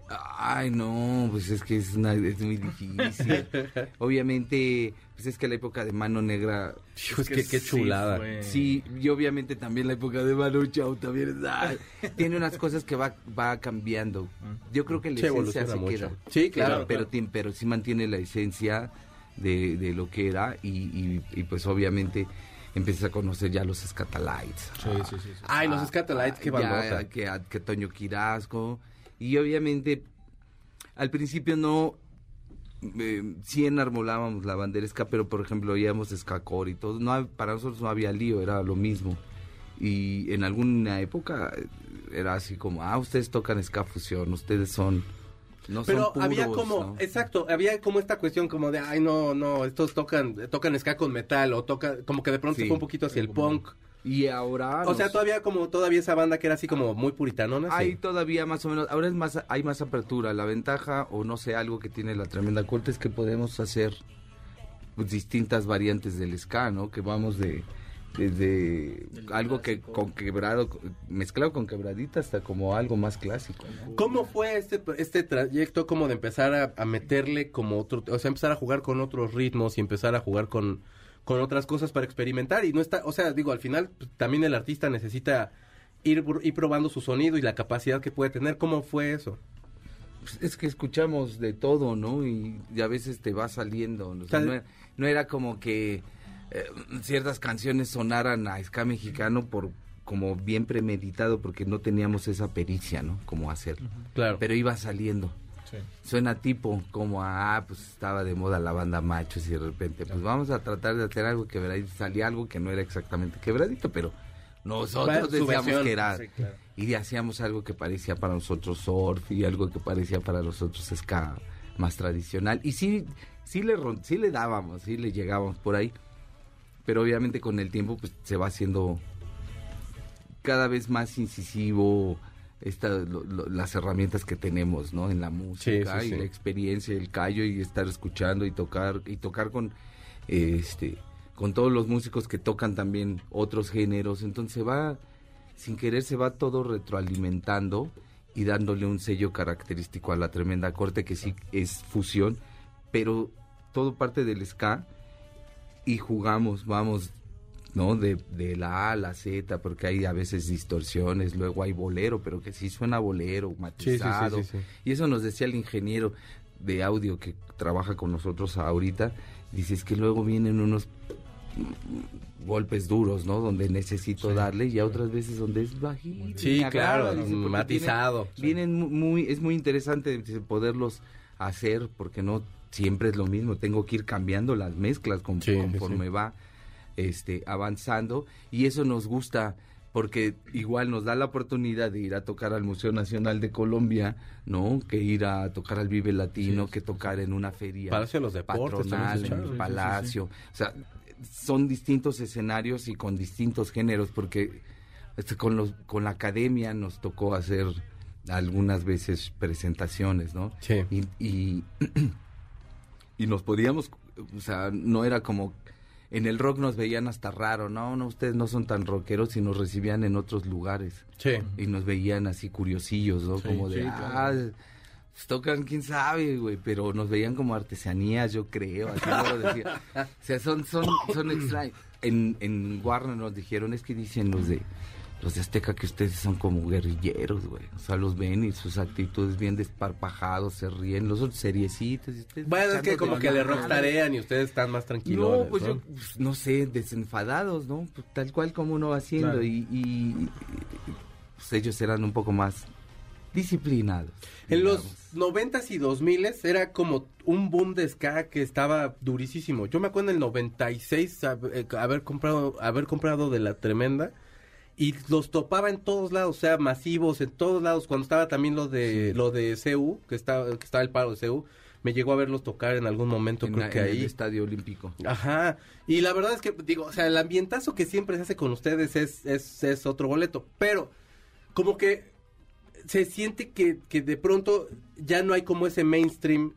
Ay, no, pues es que es, una, es muy difícil. (laughs) Obviamente, pues es que la época de Mano Negra... Hijo, es que qué chulada. Sí, y obviamente también la época de Manu Chao también ay, tiene unas cosas que va, va cambiando. Yo creo que la Se esencia se mucho. queda. Sí, claro, Pero, pero, claro. tien- pero sí mantiene la esencia de, de lo que era y, y- y, pues obviamente empiezas a conocer ya los Scatalites. Sí, sí, sí, sí. Ay, los Scatalites, qué Ah, bandota. que, que Toño Quirasco. Y obviamente, al principio no. Eh, sí enarmolábamos la bandera ska, pero por ejemplo oíamos Skakor y todo. No, para nosotros no había lío, era lo mismo. Y en alguna época eh, era así como, ah, ustedes tocan ska fusión, ustedes son. No Pero son había puros, como, ¿no? exacto, había como esta cuestión como de, ay, no, no, estos tocan, tocan ska con metal, o toca, como que de pronto Sí. se fue un poquito hacia el punk. Y ahora. O sea, todavía como, todavía esa banda que era así como muy puritanona. sí. Hay todavía más o menos, ahora es más, hay más apertura. La ventaja, o no sé, algo que tiene la tremenda corte es que podemos hacer pues, distintas variantes del ska, ¿no? Que vamos de desde algo que con quebrado, mezclado con quebradita hasta como algo más clásico. ¿no? ¿Cómo fue este, este trayecto como de empezar a, a meterle como otro, o sea, empezar a jugar con otros ritmos y empezar a jugar con, con otras cosas para experimentar? Y no está, o sea, digo, al final pues, también el artista necesita ir, ir probando su sonido y la capacidad que puede tener. ¿Cómo fue eso? Pues, es que escuchamos de todo, ¿no? Y, y a veces te va saliendo. ¿no? O sea, Tal- no, era, no era como que eh, ciertas canciones sonaran a ska mexicano por como bien premeditado porque no teníamos esa pericia, ¿no? Como hacerlo. Claro. Pero iba saliendo. Sí. Suena tipo como, ah, pues estaba de moda la banda machos y de repente, pues vamos a tratar de hacer algo quebradito. Salía algo que no era exactamente quebradito, pero nosotros decíamos que era. Sí, claro. Y hacíamos algo que parecía para nosotros surf y algo que parecía para nosotros ska más tradicional. Y sí, sí le, sí le dábamos, sí le llegábamos por ahí. Pero obviamente con el tiempo pues se va haciendo cada vez más incisivo esta, lo- lo- las herramientas que tenemos, ¿no? En la música sí, y sí. la experiencia, el callo y estar escuchando y tocar y tocar con este con todos los músicos que tocan también otros géneros, entonces va sin querer se va todo retroalimentando y dándole un sello característico a la tremenda corte que sí es fusión, pero todo parte del ska y jugamos, vamos, ¿no? De, de la A a la Z, porque hay a veces distorsiones, luego hay bolero, pero que sí suena bolero, matizado. sí, sí. Y eso nos decía el ingeniero de audio que trabaja con nosotros ahorita, dice, es que luego vienen unos golpes duros, ¿no? Donde necesito darle y a otras veces donde es bajito. Sí, claro, dice, matizado. Vienen, vienen mu- muy, es muy interesante poderlos hacer porque no siempre es lo mismo, tengo que ir cambiando las mezclas con- Sí, sí, conforme sí. va este avanzando y eso nos gusta porque igual nos da la oportunidad de ir a tocar al Museo Nacional de Colombia, ¿no? Que ir a tocar al Vive Latino, que tocar en una feria Palacio de los Deportes, patronal, en el Palacio. O sea, son distintos escenarios y con distintos géneros, porque este, con, los, con la academia nos tocó hacer algunas veces presentaciones, ¿no? Sí. Y, y, (clears throat) y nos podíamos, o sea, no era como... En el rock nos veían hasta raro, no, no, ustedes no son tan rockeros y nos recibían en otros lugares Sí. y nos veían así curiosillos, ¿no? Sí, como de, sí, ah, pues tocan, quién sabe, güey, pero nos veían como artesanías, yo creo, así lo decía. O sea, son, son, son extraños. En, en Warner nos dijeron, es que dicen los de, los de Azteca que ustedes son como guerrilleros, güey. O sea, los ven y sus actitudes bien desparpajados, se ríen, los otros seriecitos. y Bueno, es que como que le ganas. rockstarean y ustedes están más tranquilos. No, pues yo, pues, no sé, desenfadados, ¿no? Pues, tal cual como uno va haciendo. Claro. Y, y- y, pues, ellos eran un poco más disciplinados. En los noventas y dos miles era como un boom de ska que estaba durísimo. Yo me acuerdo en el 96 hab- eh, haber comprado haber comprado de la tremenda y los topaba en todos lados, o sea, masivos en todos lados. Cuando estaba también lo de lo de CU, que estaba que estaba el paro de CU, me llegó a verlos tocar en algún momento, en, creo la- que en ahí. el Estadio Olímpico. Ajá. Y la verdad es que, digo, o sea, el ambientazo que siempre se hace con ustedes es, es, es otro boleto. Pero, como que se siente que, que de pronto ya no hay como ese mainstream.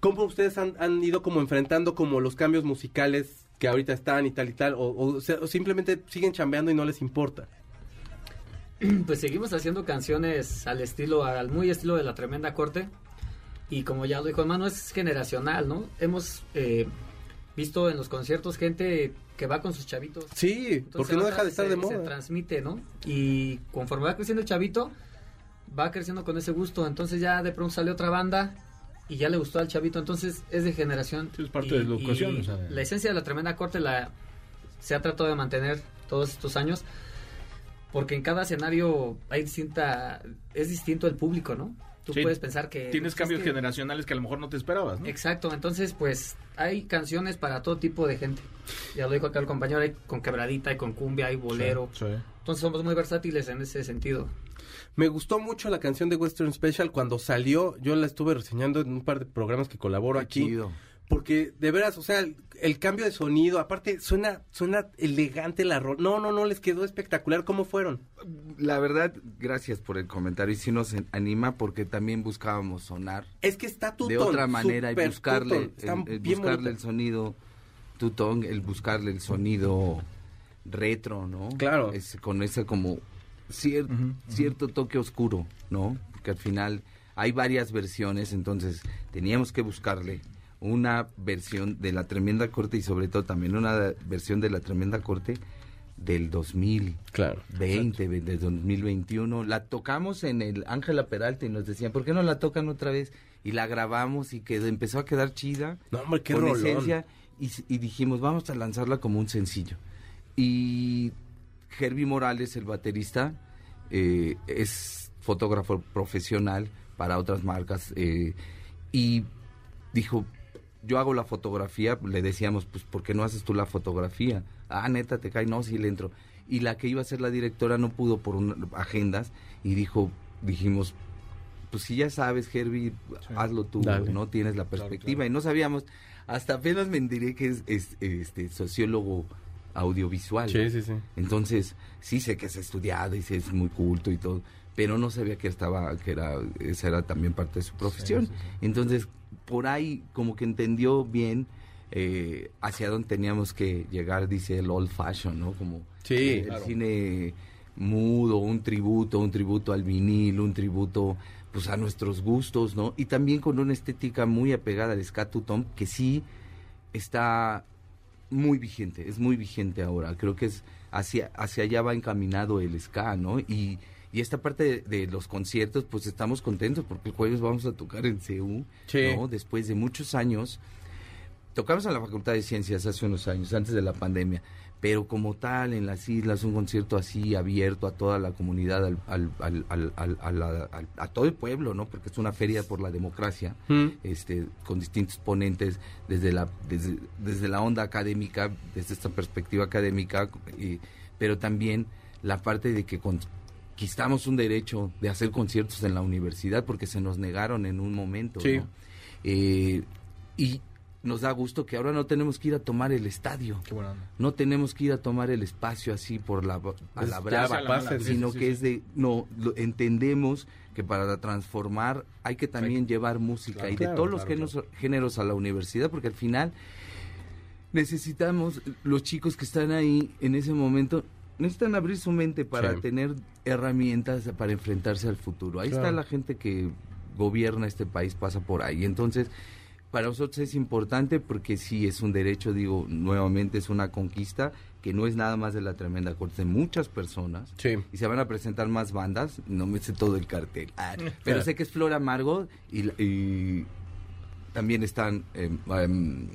¿Cómo ustedes han, han ido como enfrentando como los cambios musicales que ahorita están y tal y tal? O, o o simplemente siguen chambeando y no les importa. (clears throat) Pues seguimos haciendo canciones al estilo, al muy estilo de la tremenda corte. Y como ya lo dijo hermano, es generacional, ¿no? Hemos eh, visto en los conciertos gente que va con sus chavitos. Sí, Entonces, porque no deja de estar se- de Se moda. transmite, ¿no? Y conforme va creciendo el chavito, va creciendo con ese gusto. Entonces ya de pronto sale otra banda y ya le gustó al chavito. Entonces es de generación. Sí, es parte Y- de la educación, y o sea, de- La esencia de la tremenda corte la se ha tratado de mantener todos estos años. Porque en cada escenario hay distinta, es distinto el público, ¿no? Tú Sí, puedes pensar que... Tienes cambios que- generacionales que a lo mejor no te esperabas, ¿no? Exacto, entonces pues hay canciones para todo tipo de gente. Ya lo dijo acá el compañero, hay con quebradita, hay con cumbia, hay bolero. Sí, sí. Entonces somos muy versátiles en ese sentido. Me gustó mucho la canción de Western Special cuando salió. Yo la estuve reseñando en un par de programas que colaboro aquí. Chido. Porque de veras, o sea, el, el cambio de sonido, aparte suena suena elegante la rol. No, no, no, les quedó espectacular. ¿Cómo fueron? La verdad, gracias por el comentario. Y sí nos anima porque también buscábamos sonar Es que está tutón. de otra manera y buscarle, el- buscarle bonita. el sonido tutón, el buscarle el sonido retro, ¿no? Claro. Es, con ese como cier- cierto toque oscuro, ¿no? Porque al final hay varias versiones, entonces teníamos que buscarle una versión de la tremenda corte y sobre todo también una versión de la tremenda corte del 2000. Claro. 20, de 2021. La tocamos en el Ángela Peralta y nos decían, ¿por qué no la tocan otra vez? Y la grabamos y quedó, empezó a quedar chida. No, hombre, qué con rolón. esencia. Y, y dijimos, vamos a lanzarla como un sencillo. Y Herbie Morales, el baterista, eh, es fotógrafo profesional para otras marcas. eh, y dijo, yo hago la fotografía, le decíamos, pues, ¿por qué no haces tú la fotografía? Ah, neta, te cae, no, sí le entro. Y la que iba a ser la directora no pudo por un- agendas y dijo, dijimos, pues si ya sabes, Herbie, hazlo tú, Dale. no tienes la perspectiva. Y no sabíamos, hasta apenas me enteré que es, es, este sociólogo audiovisual. Sí, sí, sí. Entonces, sí sé que es estudiado y sé es muy culto y todo, pero no sabía que estaba, que era, esa era también parte de su profesión. Entonces, por ahí como que entendió bien eh, hacia dónde teníamos que llegar, dice el old fashion, ¿no? Como Sí, el claro. cine mudo, un tributo, un tributo al vinil, un tributo pues a nuestros gustos, ¿no? Y también con una estética muy apegada al scatutón que sí está muy vigente, es muy vigente ahora. Creo que es hacia, hacia allá va encaminado el ska, ¿no? Y, y esta parte de, de los conciertos, pues estamos contentos porque el jueves vamos a tocar en CEU, Sí. ¿no? Después de muchos años. Tocamos en la Facultad de Ciencias hace unos años, antes de la pandemia, pero como tal, en las islas, un concierto así abierto a toda la comunidad, al, al- al- a, todo el pueblo, ¿no? Porque es una feria por la democracia Mm. este, con distintos ponentes desde la, desde, desde la onda académica, desde esta perspectiva académica, y- pero también la parte de que conquistamos un derecho de hacer conciertos en la universidad porque se nos negaron en un momento. Sí. ¿no? Eh, y nos da gusto que ahora no tenemos que ir a tomar el estadio. Qué buena onda. No tenemos que ir a tomar el espacio así por la a la brava, sí, sino sí, sí, que sí. es de no lo- entendemos que para transformar hay que también llevar música Claro, y de claro, todos los claro, géneros, géneros a la universidad porque al final necesitamos los chicos que están ahí en ese momento necesitan abrir su mente para Sí. tener herramientas para enfrentarse al futuro. Ahí está la gente que gobierna este país pasa por ahí. Entonces, para nosotros es importante porque sí es un derecho, digo, nuevamente es una conquista que no es nada más de la tremenda corte de muchas personas. Sí. Y se van a presentar más bandas, no me sé todo el cartel. Ah, (laughs) pero sé que es Flor Amargo y, y también están em, em,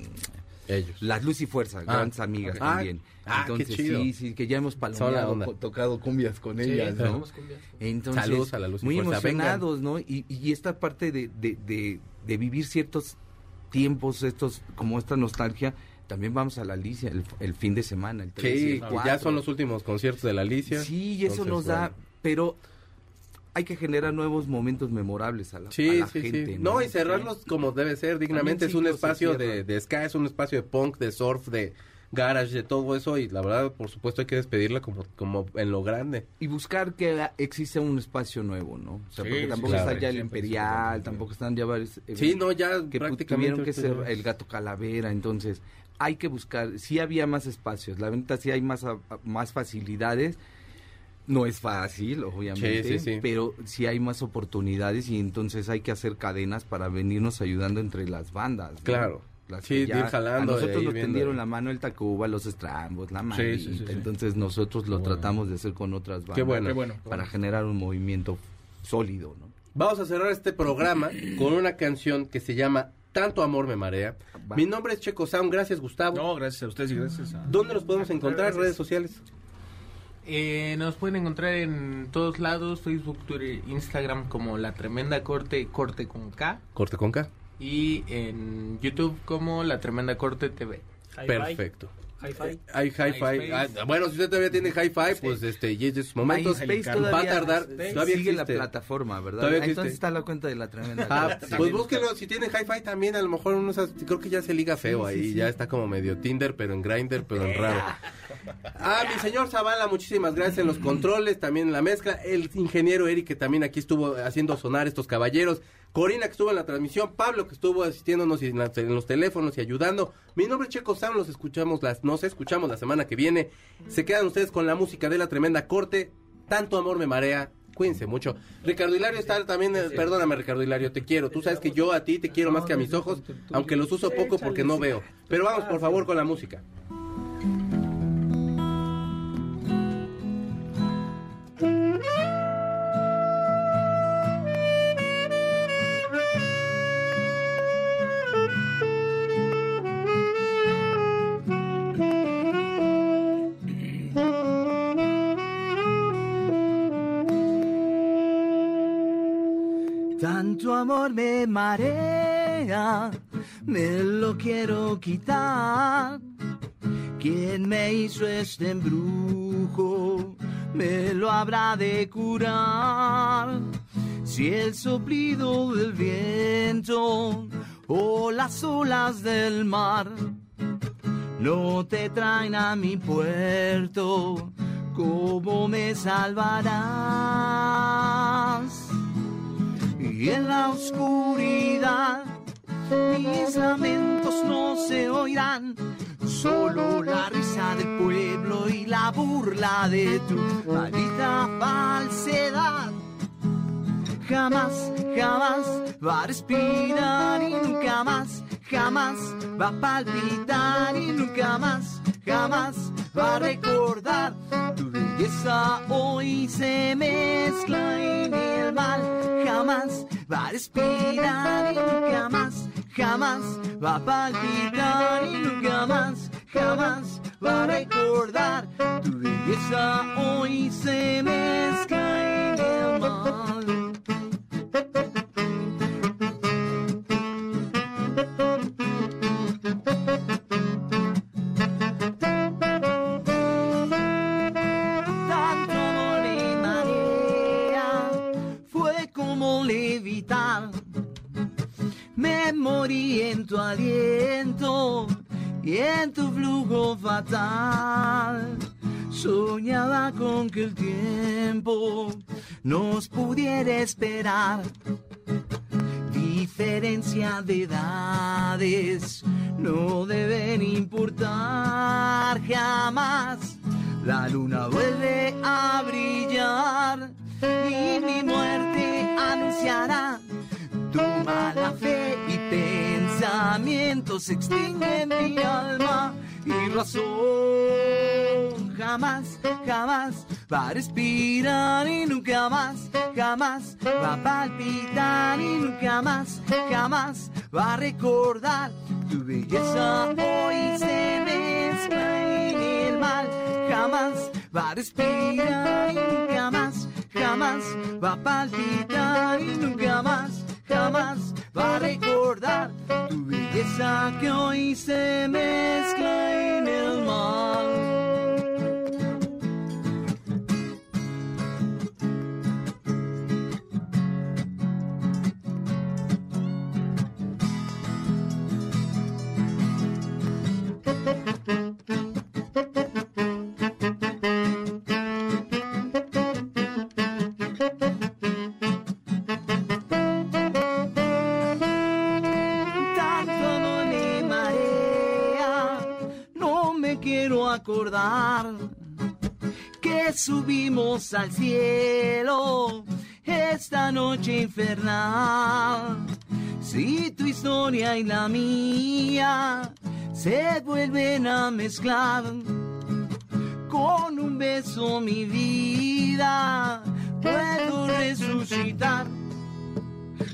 Ellos. las Luz y Fuerza, Ah, grandes amigas ok. también. Ah, qué Entonces chido. sí, sí, que ya hemos palomeado, co- tocado cumbias con Sí, ellas, ¿no? tenemos cumbia. Entonces, Saludos a la Luz y muy Fuerza, emocionados, ¿no? Y, y esta parte de, de, de, de vivir ciertos tiempos, estos como esta nostalgia, también vamos a la Alicia el, el fin de semana, el 3 y Sí, el que 4. ya son los últimos conciertos de la Alicia. Sí, y eso Entonces, nos da, bueno. pero hay que generar nuevos momentos memorables a la, a Sí, la sí, gente. sí. No, y cerrarlos como debe ser, dignamente. Es un espacio de, de ska, es un espacio de punk, de surf, de garage, de todo eso. Y la verdad, por supuesto, hay que despedirla como, como en lo grande. y buscar que exista un espacio nuevo, ¿no? O sea, Sí, porque sí, tampoco claro. está ya el Siempre es Imperial, tampoco están ya varios... eh, Sí, no, ya que prácticamente. tuvieron que ser el gato calavera, entonces hay que buscar, sí había más espacios, la venta sí hay más, más facilidades, no es fácil, obviamente, Sí, sí, sí. pero sí hay más oportunidades y entonces hay que hacer cadenas para venirnos ayudando entre las bandas. ¿no? Claro. Sí, ir jalando, a nosotros nos viendo. tendieron la mano el Tacuba, los Estrambos, la Manita, sí, sí, sí. entonces nosotros lo Bueno. tratamos de hacer con otras bandas. Qué bueno. Qué bueno. Para generar un movimiento sólido, ¿no? Vamos a cerrar este programa con una canción que se llama Tanto Amor Me Marea. Va. Mi nombre es Checo Sound. Gracias, Gustavo. No, gracias a ustedes y gracias a... ¿Dónde los podemos encontrar? Gracias. Redes sociales. Eh, nos pueden encontrar en todos lados, Facebook, Twitter, Instagram como La Tremenda Corte, Corte con K. Corte con K. Y en YouTube como La Tremenda Corte TV. Hi-Fi. Perfecto. Hi-Fi. Hay hi-fi. MySpace. Ah, bueno, si usted todavía tiene hi-fi, pues este, y es de sus momentos. Va a tardar. Todavía sigue la plataforma, ¿verdad? Todavía Ah, Entonces existe. está la cuenta de la tremenda. Ah, pues búsquelo, si tiene hi-fi también, a lo mejor uno creo que ya se liga feo ahí, ya está como medio Tinder, pero en Grinder, pero en raro. Ah, mi señor Zavala, muchísimas gracias en los controles, también en la mezcla, el ingeniero Eric que también aquí estuvo haciendo sonar estos caballeros, Corina que estuvo en la transmisión, Pablo que estuvo asistiéndonos y en, la- en los teléfonos y ayudando. Mi nombre es Checo Sam, los escuchamos las, nos escuchamos la semana que viene. Se quedan ustedes con la música de la tremenda corte, tanto amor me marea. Cuídense mucho. Ricardo Hilario está también, eh, perdóname Ricardo Hilario, te quiero. Tú sabes que yo a ti te quiero más que a mis ojos, aunque los uso poco porque no veo. Pero vamos por favor con la música. Tanto amor me marea, me lo quiero quitar. ¿Quién me hizo este embrujo? Me lo habrá de curar. Si el soplido del viento o las olas del mar no te traen a mi puerto, ¿cómo me salvarás? Y en la oscuridad mis lamentos no se oirán, solo la risa del pueblo y la burla de tu maldita falsedad. Jamás, jamás va a respirar y nunca más, jamás va a palpitar y nunca más, jamás va a recordar. Tu belleza hoy se mezcla en el mal, jamás va a respirar y nunca más, jamás va a palpitar y nunca más, jamás va a recordar. Tu belleza hoy se mezcla en el mal. Me morí en tu aliento y en tu flujo fatal. Soñaba con que el tiempo nos pudiera esperar. Diferencia de edades no deben importar jamás. La luna vuelve a brillar y mi muerte anunciará tu mala fe y pensamientos extinguen mi alma. Y razón jamás, jamás va a respirar y nunca más, jamás va a palpitar y nunca más, jamás va a recordar tu belleza. Hoy se mezcla en el mal, jamás va a respirar y nunca más, jamás va a palpitar y nunca más, jamás va a recordar tu belleza que hoy se mezcla en el mal. Al cielo esta noche infernal. Si tu historia y la mía se vuelven a mezclar con un beso mi vida puedo resucitar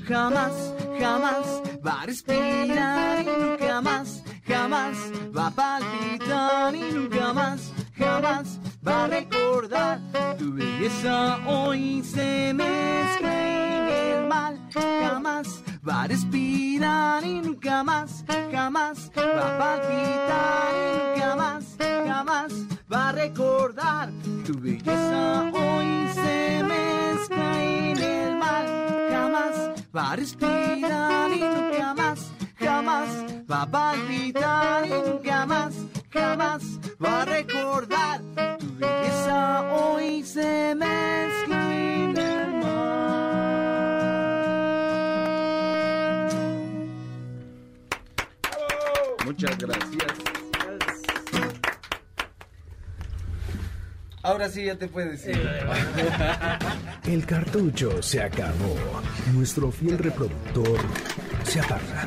jamás, jamás va a respirar y nunca más, jamás va a palpitar y nunca más, jamás va a recordar. Tu belleza hoy se mezcla en el mal, jamás va a respirar y nunca más, jamás va a palpitar y nunca más, jamás va a recordar. Tu belleza hoy se mezcla en el mal, jamás va a respirar y nunca más, jamás va a palpitar y nunca más, jamás va a recordar tu belleza hoy se mezcla en el mar. Muchas gracias. Ahora sí ya te puedes ir. (laughs) El cartucho se acabó. Nuestro fiel reproductor se apaga.